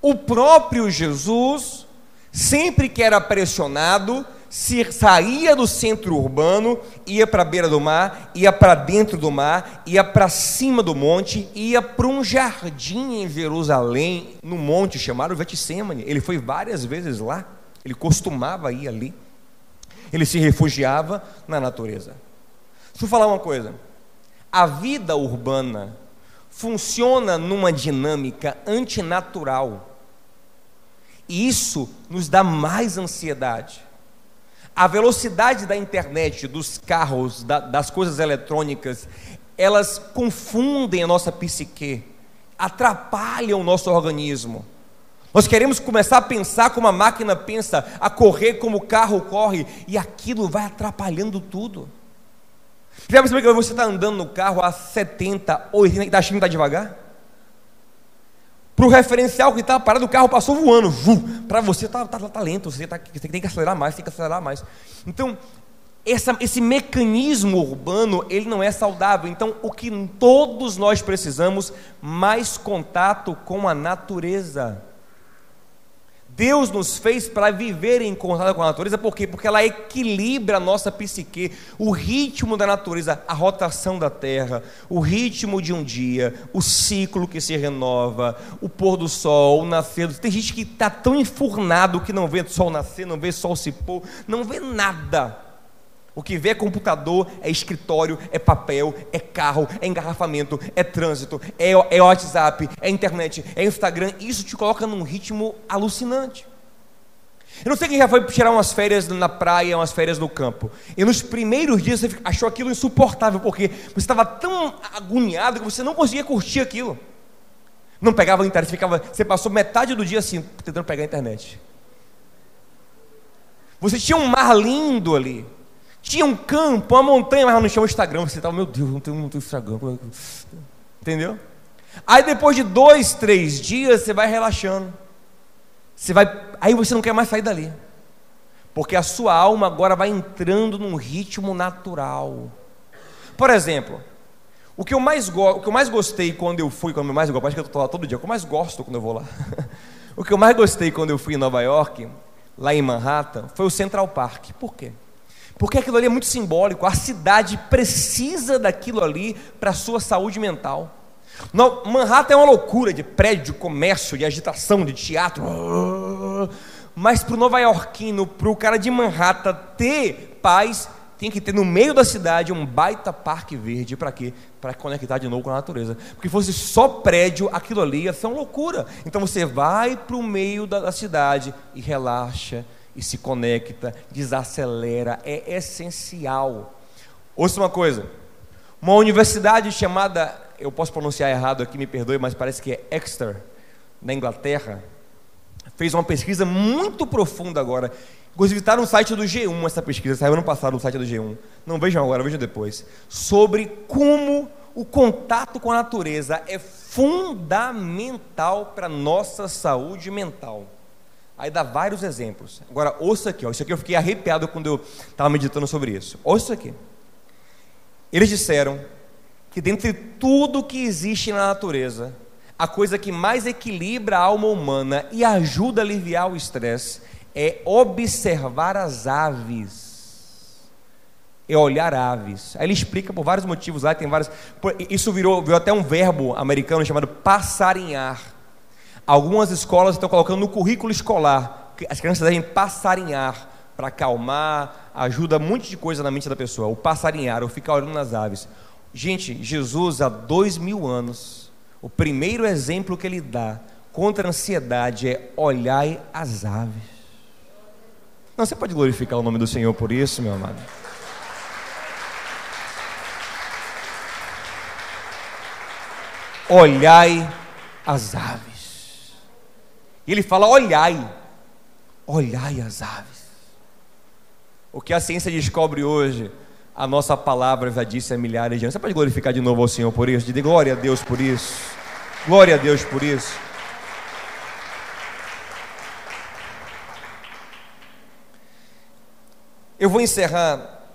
O próprio Jesus, sempre que era pressionado, se saía do centro urbano, ia para a beira do mar, ia para dentro do mar, ia para cima do monte, ia para um jardim em Jerusalém, no monte chamado Getsemane. Ele foi várias vezes lá, ele costumava ir ali. Ele se refugiava na natureza. Deixa eu falar uma coisa. A vida urbana funciona numa dinâmica antinatural. E isso nos dá mais ansiedade a velocidade da internet, dos carros, da, das coisas eletrônicas, elas confundem a nossa psique. atrapalham o nosso organismo. Nós queremos começar a pensar como a máquina pensa, a correr como o carro corre, e aquilo vai atrapalhando tudo. Já percebeu que você está andando no carro a 70, 80 e está achando que está devagar? Para o referencial que está parado, o carro passou voando. Para você está tá, tá lento, você, tá, você tem que acelerar mais, tem que acelerar mais. Então, essa, esse mecanismo urbano, ele não é saudável. Então, o que todos nós precisamos, mais contato com a natureza. Deus nos fez para viver em contato com a natureza, por quê? Porque ela equilibra a nossa psique, o ritmo da natureza, a rotação da terra, o ritmo de um dia, o ciclo que se renova, o pôr do sol, o nascer. Tem gente que está tão enfurnado que não vê sol nascer, não vê sol se pôr, não vê nada. O que vê é computador, é escritório, é papel, é carro, é engarrafamento, é trânsito, é, é WhatsApp, é internet, é Instagram. Isso te coloca num ritmo alucinante. Eu não sei quem já foi tirar umas férias na praia, umas férias no campo. E nos primeiros dias você achou aquilo insuportável, porque você estava tão agoniado que você não conseguia curtir aquilo. Não pegava a internet, ficava, você passou metade do dia assim, tentando pegar a internet. Você tinha um mar lindo ali. Tinha um campo, uma montanha, mas não tinha Instagram. Você estava, meu Deus, não não tenho Instagram. Entendeu? Aí depois de dois, três dias, você vai relaxando. Você vai, aí você não quer mais sair dali. Porque a sua alma agora vai entrando num ritmo natural. Por exemplo, o que eu mais, go o que eu mais gostei quando eu fui, quando eu mais gosto, acho que eu estou lá todo dia, o que eu mais gosto quando eu vou lá. o que eu mais gostei quando eu fui em Nova York, lá em Manhattan, foi o Central Park. Por quê? Porque aquilo ali é muito simbólico. A cidade precisa daquilo ali para a sua saúde mental. No, Manhattan é uma loucura de prédio, comércio, de agitação, de teatro. Mas para o nova-iorquino, para o cara de Manhattan ter paz, tem que ter no meio da cidade um baita parque verde. Para quê? Para conectar de novo com a natureza. Porque fosse só prédio, aquilo ali ia ser uma loucura. Então você vai para o meio da, da cidade e relaxa e se conecta, desacelera, é essencial. Ouça uma coisa: uma universidade chamada, eu posso pronunciar errado aqui, me perdoe, mas parece que é Exeter, na Inglaterra, fez uma pesquisa muito profunda agora. Inclusive está no site do G1 essa pesquisa, saiu ano passado no site do G1. Não vejam agora, vejam depois. Sobre como o contato com a natureza é fundamental para a nossa saúde mental. Aí dá vários exemplos. Agora, ouça aqui, ó. isso aqui eu fiquei arrepiado quando eu estava meditando sobre isso. Ouça aqui. Eles disseram que dentre tudo que existe na natureza, a coisa que mais equilibra a alma humana e ajuda a aliviar o estresse é observar as aves. É olhar aves. Aí ele explica por vários motivos lá, tem vários. Isso virou, virou até um verbo americano chamado passarinhar Algumas escolas estão colocando no currículo escolar que as crianças devem passarinhar para acalmar, ajuda um monte de coisa na mente da pessoa. O passarinhar, ou ficar olhando nas aves. Gente, Jesus, há dois mil anos, o primeiro exemplo que ele dá contra a ansiedade é olhai as aves. Não, você pode glorificar o nome do Senhor por isso, meu amado. Olhai as aves. E ele fala: olhai, olhai as aves. O que a ciência descobre hoje, a nossa palavra já disse há milhares de anos. Você pode glorificar de novo ao Senhor por isso? Diga glória a Deus por isso. Glória a Deus por isso. Eu vou encerrar.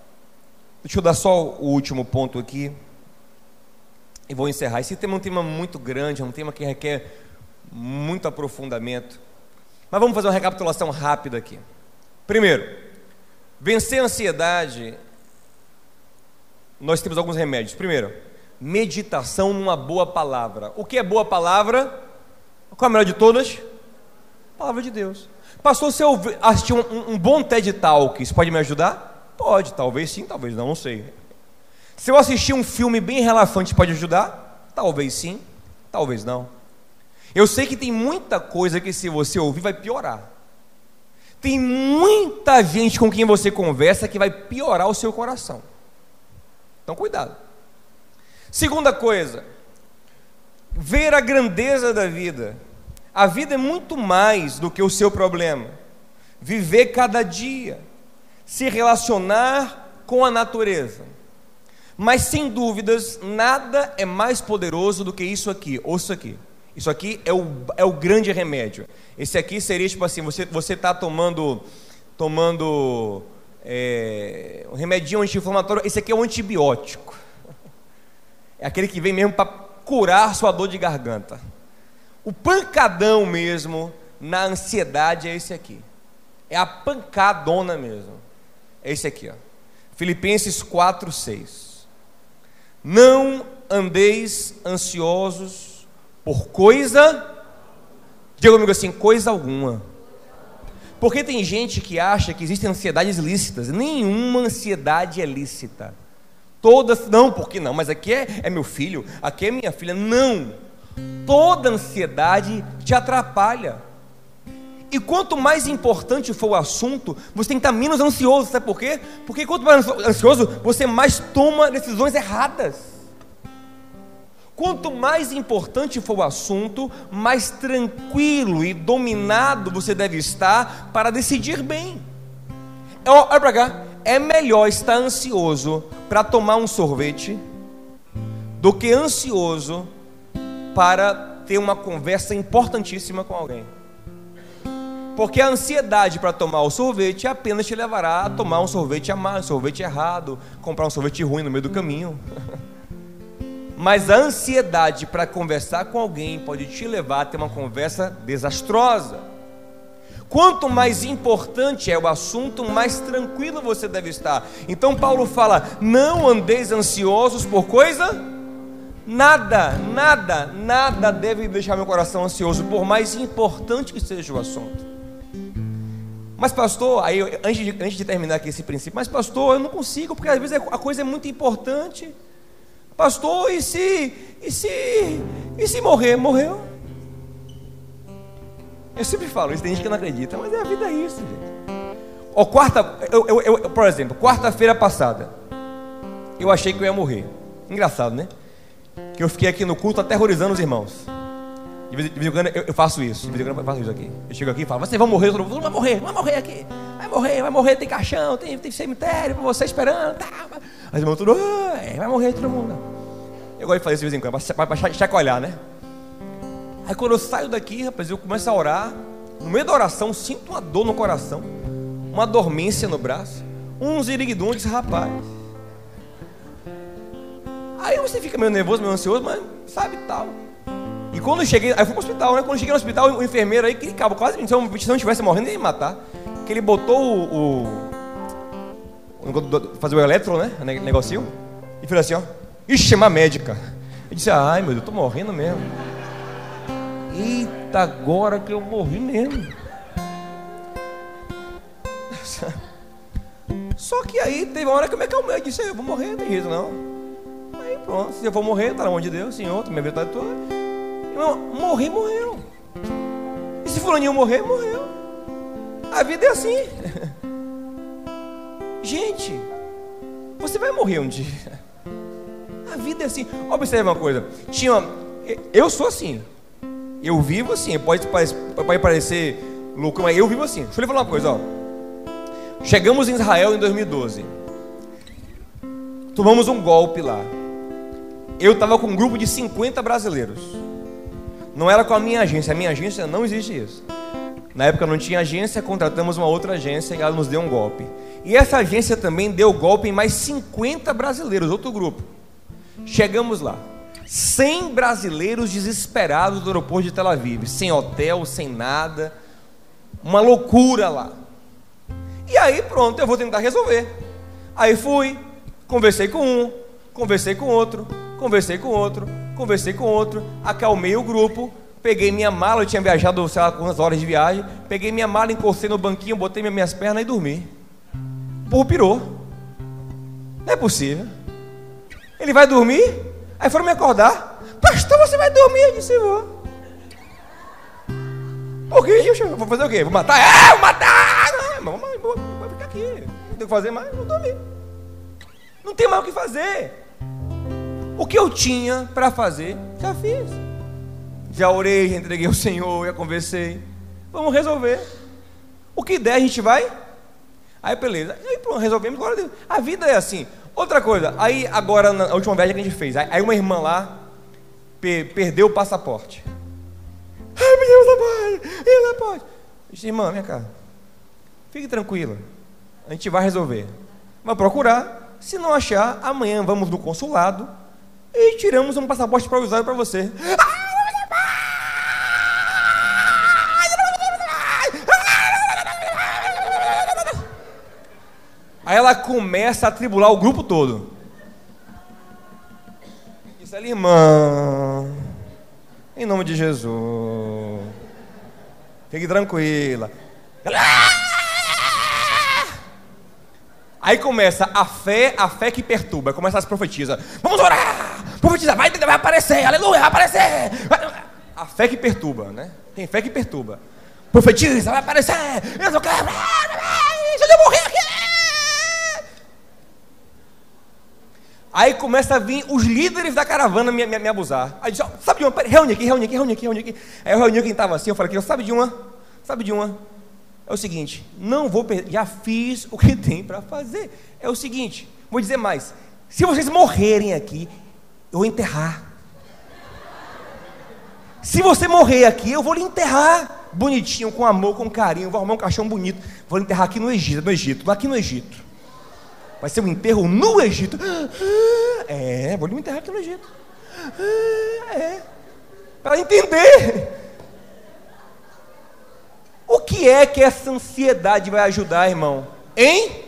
Deixa eu dar só o último ponto aqui. E vou encerrar. Esse tema é um tema muito grande, é um tema que requer muito aprofundamento. Mas vamos fazer uma recapitulação rápida aqui. Primeiro, vencer a ansiedade, nós temos alguns remédios. Primeiro, meditação numa boa palavra. O que é boa palavra? Qual é a melhor de todas? Palavra de Deus. Pastor, se eu assistir um, um bom TED Talk, isso pode me ajudar? Pode, talvez sim, talvez não, não sei. Se eu assistir um filme bem relaxante, pode ajudar? Talvez sim, talvez não. Eu sei que tem muita coisa que se você ouvir vai piorar. Tem muita gente com quem você conversa que vai piorar o seu coração. Então cuidado. Segunda coisa, ver a grandeza da vida. A vida é muito mais do que o seu problema. Viver cada dia, se relacionar com a natureza. Mas sem dúvidas, nada é mais poderoso do que isso aqui. Ouça aqui. Isso aqui é o, é o grande remédio. Esse aqui seria tipo assim: você está tomando, tomando é, um remedinho anti-inflamatório. Esse aqui é um antibiótico. É aquele que vem mesmo para curar sua dor de garganta. O pancadão mesmo na ansiedade é esse aqui. É a pancadona mesmo. É esse aqui, ó. Filipenses 4, 6. Não andeis ansiosos por coisa, diga comigo assim, coisa alguma. Porque tem gente que acha que existem ansiedades lícitas. Nenhuma ansiedade é lícita. Todas, não, porque não, mas aqui é, é meu filho, aqui é minha filha. Não. Toda ansiedade te atrapalha. E quanto mais importante for o assunto, você tem que estar menos ansioso, sabe por quê? Porque quanto mais ansioso, você mais toma decisões erradas. Quanto mais importante for o assunto, mais tranquilo e dominado você deve estar para decidir bem. Olha para cá, é melhor estar ansioso para tomar um sorvete do que ansioso para ter uma conversa importantíssima com alguém. Porque a ansiedade para tomar o sorvete apenas te levará a tomar um sorvete amado, um sorvete errado, comprar um sorvete ruim no meio do caminho. Mas a ansiedade para conversar com alguém pode te levar a ter uma conversa desastrosa. Quanto mais importante é o assunto, mais tranquilo você deve estar. Então Paulo fala: não andeis ansiosos por coisa Nada, nada, nada deve deixar meu coração ansioso, por mais importante que seja o assunto. Mas, pastor, aí antes de, antes de terminar aqui esse princípio, mas, pastor, eu não consigo, porque às vezes a coisa é muito importante. Pastor, e se, e se, e se morrer? Morreu. Eu sempre falo isso, tem gente que não acredita, mas é a vida é isso, gente. Ó, quarta, eu, eu, eu, por exemplo, quarta-feira passada, eu achei que eu ia morrer. Engraçado, né? que eu fiquei aqui no culto aterrorizando os irmãos. De vez, em quando eu, faço isso, de vez em quando eu faço isso aqui. Eu chego aqui e falo, vocês vão morrer, todo mundo vai morrer, vai morrer aqui. Vai morrer, vai morrer, tem caixão, tem, tem cemitério para você esperando. Tá. As irmãs tudo, vai morrer todo mundo. Eu gosto de fazer isso de vez em quando, para chacoalhar, né? Aí quando eu saio daqui, rapaz, eu começo a orar. No meio da oração, sinto uma dor no coração, uma dormência no braço, uns iriguidundes, rapaz. Aí você fica meio nervoso, meio ansioso, mas sabe tal. E quando eu cheguei, aí fui pro hospital, né? Quando eu cheguei no hospital, o enfermeiro aí, que cabo, quase, se eu não estivesse morrendo, ia me matar. Que ele botou o, o, fazer o eletro, né? O negocinho. E falou assim, ó. Ixi, chama a médica. Eu disse, ai meu Deus, eu tô morrendo mesmo. Eita, agora que eu morri mesmo. Só que aí teve uma hora que eu me acalmei. Eu disse, eu vou morrer, não tem jeito não. Aí pronto, se eu for morrer, está na mão de Deus, Senhor, minha vida toda. Irmão, morrer, morreu. E se fulaninho morrer, morreu. A vida é assim. Gente, você vai morrer um dia. A vida é assim. Observe uma coisa. Tinha, eu sou assim. Eu vivo assim. Pode, pode parecer louco, mas eu vivo assim. Deixa eu lhe falar uma coisa. Ó. Chegamos em Israel em 2012. Tomamos um golpe lá eu estava com um grupo de 50 brasileiros. Não era com a minha agência, a minha agência não existe isso. Na época não tinha agência, contratamos uma outra agência e ela nos deu um golpe. E essa agência também deu golpe em mais 50 brasileiros, outro grupo. Chegamos lá. 100 brasileiros desesperados do aeroporto de Tel Aviv, sem hotel, sem nada. Uma loucura lá. E aí, pronto, eu vou tentar resolver. Aí fui, conversei com um, conversei com outro, conversei com outro, conversei com outro, acalmei o grupo, peguei minha mala, eu tinha viajado, sei lá, quantas horas de viagem, peguei minha mala, encostei no banquinho, botei minhas pernas e dormi. O porro pirou. Não é possível. Ele vai dormir? Aí foram me acordar. Pastor, você vai dormir? Eu disse, vou. Por quê? Eu vou fazer o quê? Vou matar? É, vou matar! Não, vou, vou, vou ficar aqui. Não tem o que fazer mais, vou dormir. Não tem mais o que fazer. O que eu tinha para fazer, já fiz. Já orei, já entreguei ao Senhor, já conversei. Vamos resolver. O que der, a gente vai. Aí, beleza. Aí, pronto, resolvemos. Agora, a vida é assim. Outra coisa, aí agora, na última viagem que a gente fez, aí uma irmã lá perdeu o passaporte. Ai, meu Deus, não pode, eu pode. disse, irmã, vem cá. Fique tranquila. A gente vai resolver. Vai procurar. Se não achar, amanhã vamos no consulado e tiramos um passaporte provisório para você. Aí ela começa a tribular o grupo todo. Isso ali, irmã. Em nome de Jesus. Fique tranquila. Aí começa a fé, a fé que perturba. Começa as profetizas. Vamos orar! Profetiza, vai, vai aparecer, aleluia, vai aparecer! A fé que perturba, né? Tem fé que perturba. Profetiza, vai aparecer! Eu não quero! Deixa eu morrer aqui! Aí começa a vir os líderes da caravana me, me, me abusar. Aí diz, sabe de uma? Reúne aqui, reúne aqui, reúne aqui, reúne aqui. Aí eu reuni quem estava assim, eu falei sabe de uma? Sabe de uma? É o seguinte, não vou perder, já fiz o que tem para fazer. É o seguinte, vou dizer mais. Se vocês morrerem aqui, eu vou enterrar. Se você morrer aqui, eu vou lhe enterrar bonitinho, com amor, com carinho, vou arrumar um caixão bonito. Vou lhe enterrar aqui no Egito, no Egito, aqui no Egito. Vai ser um enterro no Egito. É, vou lhe enterrar aqui no Egito. É. Para entender. O que é que essa ansiedade vai ajudar, irmão? Em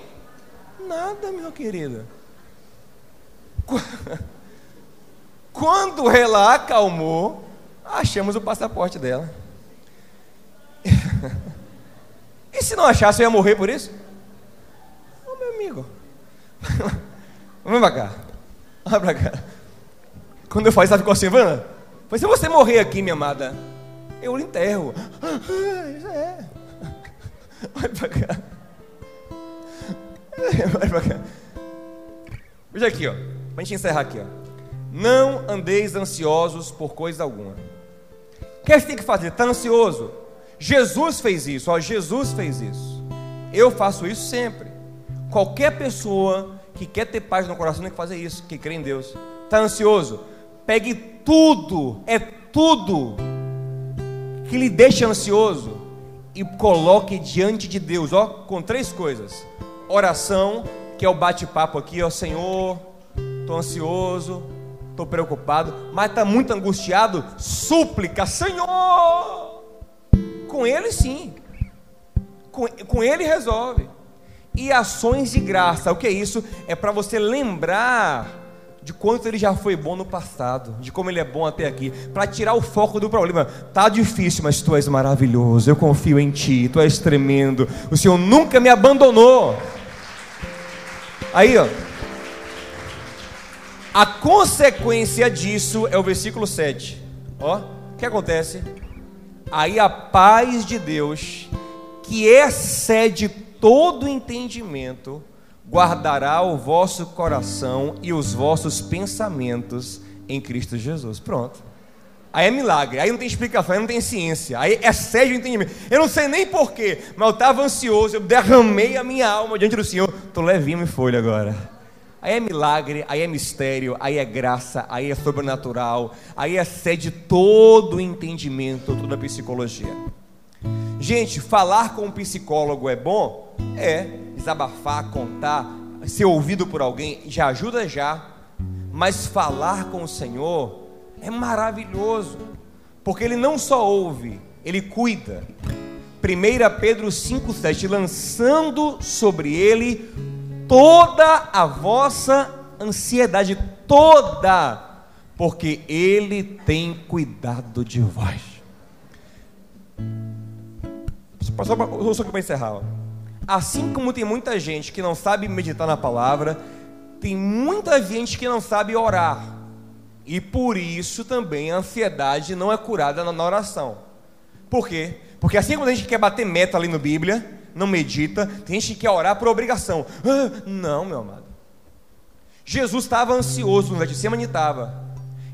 nada, meu querido. Quando ela acalmou, achamos o passaporte dela. E se não achasse, eu ia morrer por isso? Ô meu amigo, vem pra cá, olha pra cá. Quando eu faço, ela ficou assim, Vana, se você morrer aqui, minha amada, eu lhe enterro. Isso é. Olha pra cá. Olha pra cá. Veja aqui, ó. Pra gente encerrar aqui, ó. Não andeis ansiosos por coisa alguma. O que você tem que fazer? Está ansioso? Jesus fez isso, ó. Jesus fez isso. Eu faço isso sempre. Qualquer pessoa que quer ter paz no coração tem que fazer isso, que crê em Deus. Está ansioso? Pegue tudo, é tudo que lhe deixa ansioso e coloque diante de Deus, ó, com três coisas: oração, que é o bate-papo aqui, ó, Senhor, estou ansioso, estou preocupado, mas está muito angustiado, súplica, Senhor. Com Ele sim, com, com Ele resolve. E ações de graça, o que é isso? É para você lembrar de quanto ele já foi bom no passado, de como ele é bom até aqui, para tirar o foco do problema. Tá difícil, mas tu és maravilhoso. Eu confio em ti, tu és tremendo. O Senhor nunca me abandonou. Aí, ó. A consequência disso é o versículo 7. Ó, o que acontece? Aí a paz de Deus, que excede todo entendimento, guardará o vosso coração e os vossos pensamentos em Cristo Jesus. Pronto. Aí é milagre, aí não tem explicação, aí não tem ciência, aí excede o entendimento. Eu não sei nem porquê, mas eu estava ansioso, eu derramei a minha alma diante do Senhor, estou levinho em folha agora. Aí é milagre, aí é mistério, aí é graça, aí é sobrenatural, aí excede todo o entendimento, toda a psicologia. Gente, falar com um psicólogo é bom? É. Desabafar, contar, ser ouvido por alguém já ajuda já. Mas falar com o Senhor é maravilhoso, porque Ele não só ouve, Ele cuida. 1 Pedro 5,7: lançando sobre Ele toda a vossa ansiedade, toda, porque Ele tem cuidado de vós. Só, só para encerrar. Assim como tem muita gente que não sabe meditar na palavra, tem muita gente que não sabe orar. E por isso também a ansiedade não é curada na oração. Por quê? Porque assim como a gente quer bater meta ali no Bíblia, não medita, tem gente que quer orar por obrigação. Ah, não, meu amado. Jesus estava ansioso no Getsemane estava.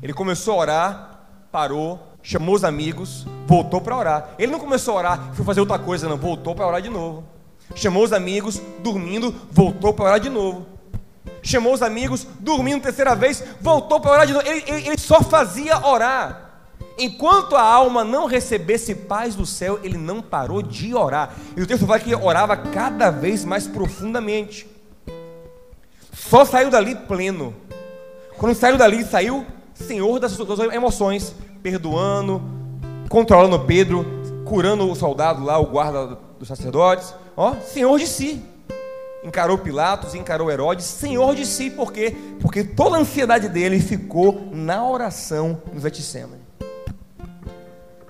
Ele começou a orar, parou, chamou os amigos, voltou para orar. Ele não começou a orar, foi fazer outra coisa, não, voltou para orar de novo. Chamou os amigos, dormindo, voltou para orar de novo. Chamou os amigos, dormindo terceira vez, voltou para orar de novo. Ele, ele, ele só fazia orar. Enquanto a alma não recebesse paz do céu, ele não parou de orar. E o texto fala que orava cada vez mais profundamente. Só saiu dali pleno. Quando saiu dali, saiu senhor das suas emoções, perdoando, controlando Pedro, curando o soldado lá, o guarda dos sacerdotes. Ó, senhor de si. Encarou Pilatos, encarou Herodes, senhor de si, por quê? Porque toda a ansiedade dele ficou na oração no Getsemane.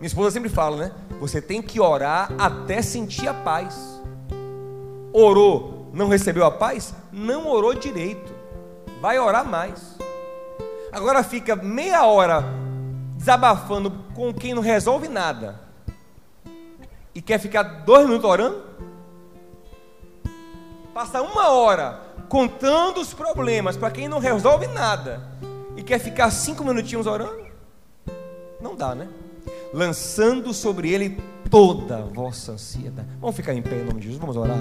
Minha esposa sempre fala, né? Você tem que orar até sentir a paz. Orou, não recebeu a paz? Não orou direito. Vai orar mais. Agora fica meia hora desabafando com quem não resolve nada e quer ficar dois minutos orando? Passa uma hora contando os problemas para quem não resolve nada e quer ficar cinco minutinhos orando? Não dá, né? Lançando sobre ele toda a vossa ansiedade. Vamos ficar em pé em nome de Jesus, vamos orar.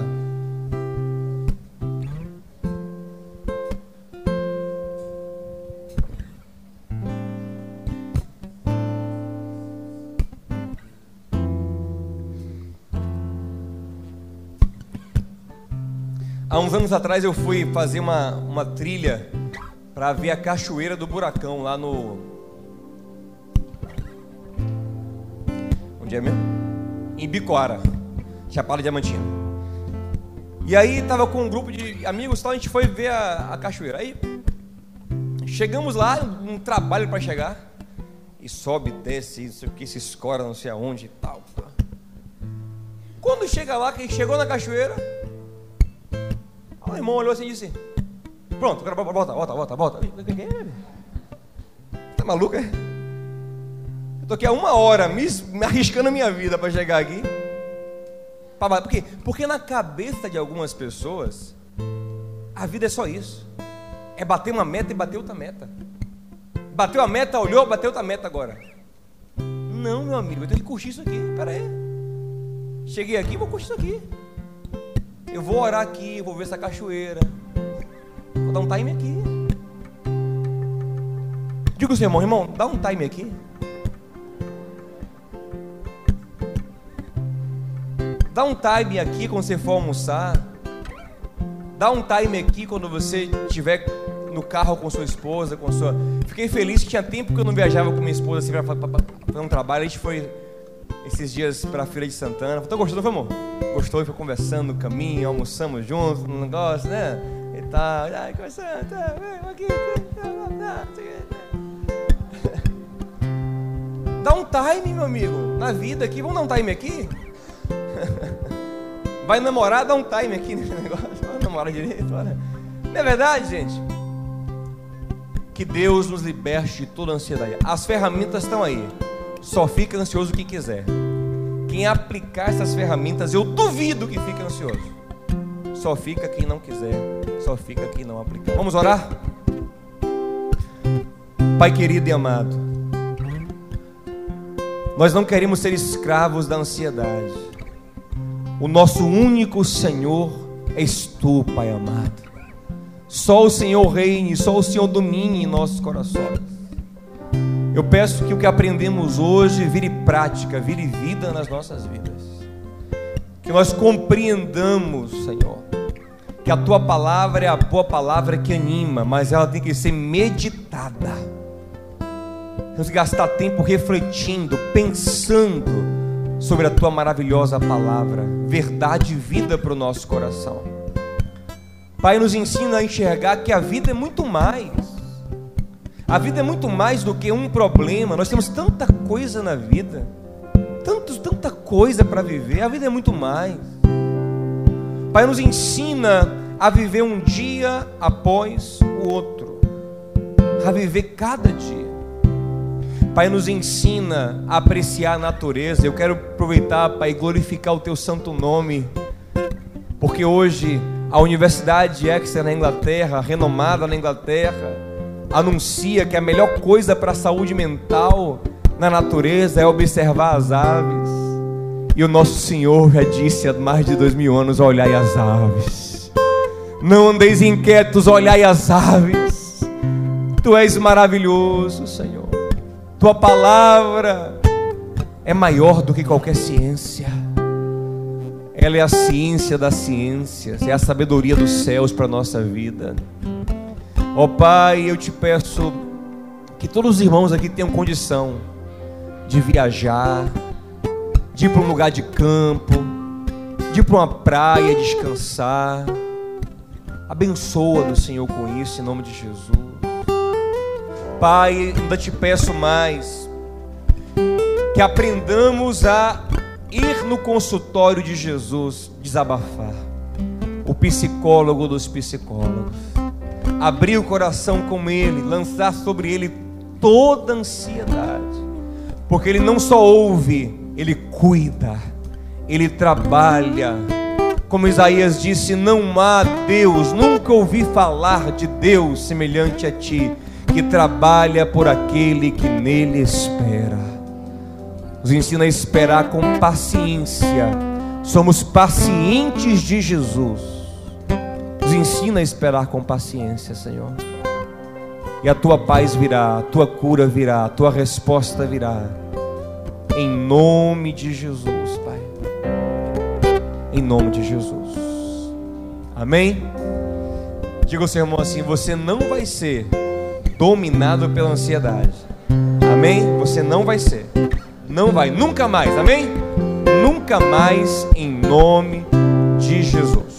Há uns anos atrás eu fui fazer uma, uma trilha para ver a cachoeira do Buracão lá no. Onde é mesmo? Em Bicoara, Chapada Diamantina. E aí tava com um grupo de amigos, então a gente foi ver a, a cachoeira. Aí chegamos lá, um trabalho para chegar. E sobe, desce, isso que, se escora, não sei aonde e tal. Quando chega lá, que chegou na cachoeira, o irmão olhou assim e disse: Pronto, agora volta, volta, volta, volta. Tá maluco, é? Eu tô aqui há uma hora me, me arriscando a minha vida para chegar aqui. Por quê? Porque na cabeça de algumas pessoas, a vida é só isso. É bater uma meta e bater outra meta. Bateu a meta, olhou, bateu outra meta agora. Não, meu amigo, eu tenho que curtir isso aqui. Pera aí. Cheguei aqui, vou curtir isso aqui. Eu vou orar aqui, vou ver essa cachoeira. Vou dar um time aqui. Diga o seu irmão, irmão, dá um time aqui. Dá um time aqui quando você for almoçar. Dá um time aqui quando você estiver no carro com sua esposa, com sua. Fiquei feliz que tinha tempo que eu não viajava com minha esposa assim para fazer um trabalho. A gente foi esses dias para a Feira de Santana. Tô gostando, foi amor? Gostou e foi conversando no caminho, almoçamos juntos, no negócio, né? E tal. Ai, conversando, tá, aqui. Dá um time, meu amigo, na vida aqui. Vamos dar um time aqui? Vai namorar, dá um time aqui nesse negócio. Vai namorar direito, olha. Não é verdade, gente? Que Deus nos liberte de toda ansiedade. As ferramentas estão aí. Só fica ansioso quem quiser. Quem aplicar essas ferramentas, eu duvido que fique ansioso. Só fica quem não quiser. Só fica quem não aplicar. Vamos orar? Pai querido e amado, nós não queremos ser escravos da ansiedade. O nosso único Senhor és tu, Pai amado. Só o Senhor reine, só o Senhor domine em nossos corações. Eu peço que o que aprendemos hoje vire prática, vire vida nas nossas vidas. Que nós compreendamos, Senhor, que a tua palavra é a boa palavra que anima, mas ela tem que ser meditada. Temos que gastar tempo refletindo, pensando sobre a tua maravilhosa palavra, verdade e vida para o nosso coração. Pai, nos ensina a enxergar que a vida é muito mais a vida é muito mais do que um problema. Nós temos tanta coisa na vida, tanto, tanta coisa para viver. A vida é muito mais. Pai, nos ensina a viver um dia após o outro, a viver cada dia. Pai, nos ensina a apreciar a natureza. Eu quero aproveitar, Pai, e glorificar o Teu santo nome, porque hoje a Universidade Exeter na Inglaterra, renomada na Inglaterra, anuncia que a melhor coisa para a saúde mental na natureza é observar as aves. E o nosso Senhor já disse há mais de dois mil anos: olhai as aves. Não andeis inquietos, olhai as aves. Tu és maravilhoso, Senhor. Tua palavra é maior do que qualquer ciência. Ela é a ciência das ciências, é a sabedoria dos céus para a nossa vida. Ó oh, Pai, eu te peço que todos os irmãos aqui tenham condição de viajar, de ir para um lugar de campo, de ir para uma praia descansar. Abençoa no Senhor com isso, em nome de Jesus. Pai, ainda te peço mais, que aprendamos a ir no consultório de Jesus, desabafar. O psicólogo dos psicólogos. Abrir o coração com ele, lançar sobre ele toda ansiedade. Porque ele não só ouve, ele cuida, ele trabalha. Como Isaías disse: Não há Deus, nunca ouvi falar de Deus semelhante a ti, que trabalha por aquele que nele espera nos ensina a esperar com paciência. Somos pacientes de Jesus. Ensina a esperar com paciência, Senhor. E a tua paz virá, a tua cura virá, a tua resposta virá. Em nome de Jesus, Pai. Em nome de Jesus. Amém? Diga ao seu irmão assim: você não vai ser dominado pela ansiedade. Amém? Você não vai ser. Não vai, nunca mais, amém? Nunca mais em nome de Jesus.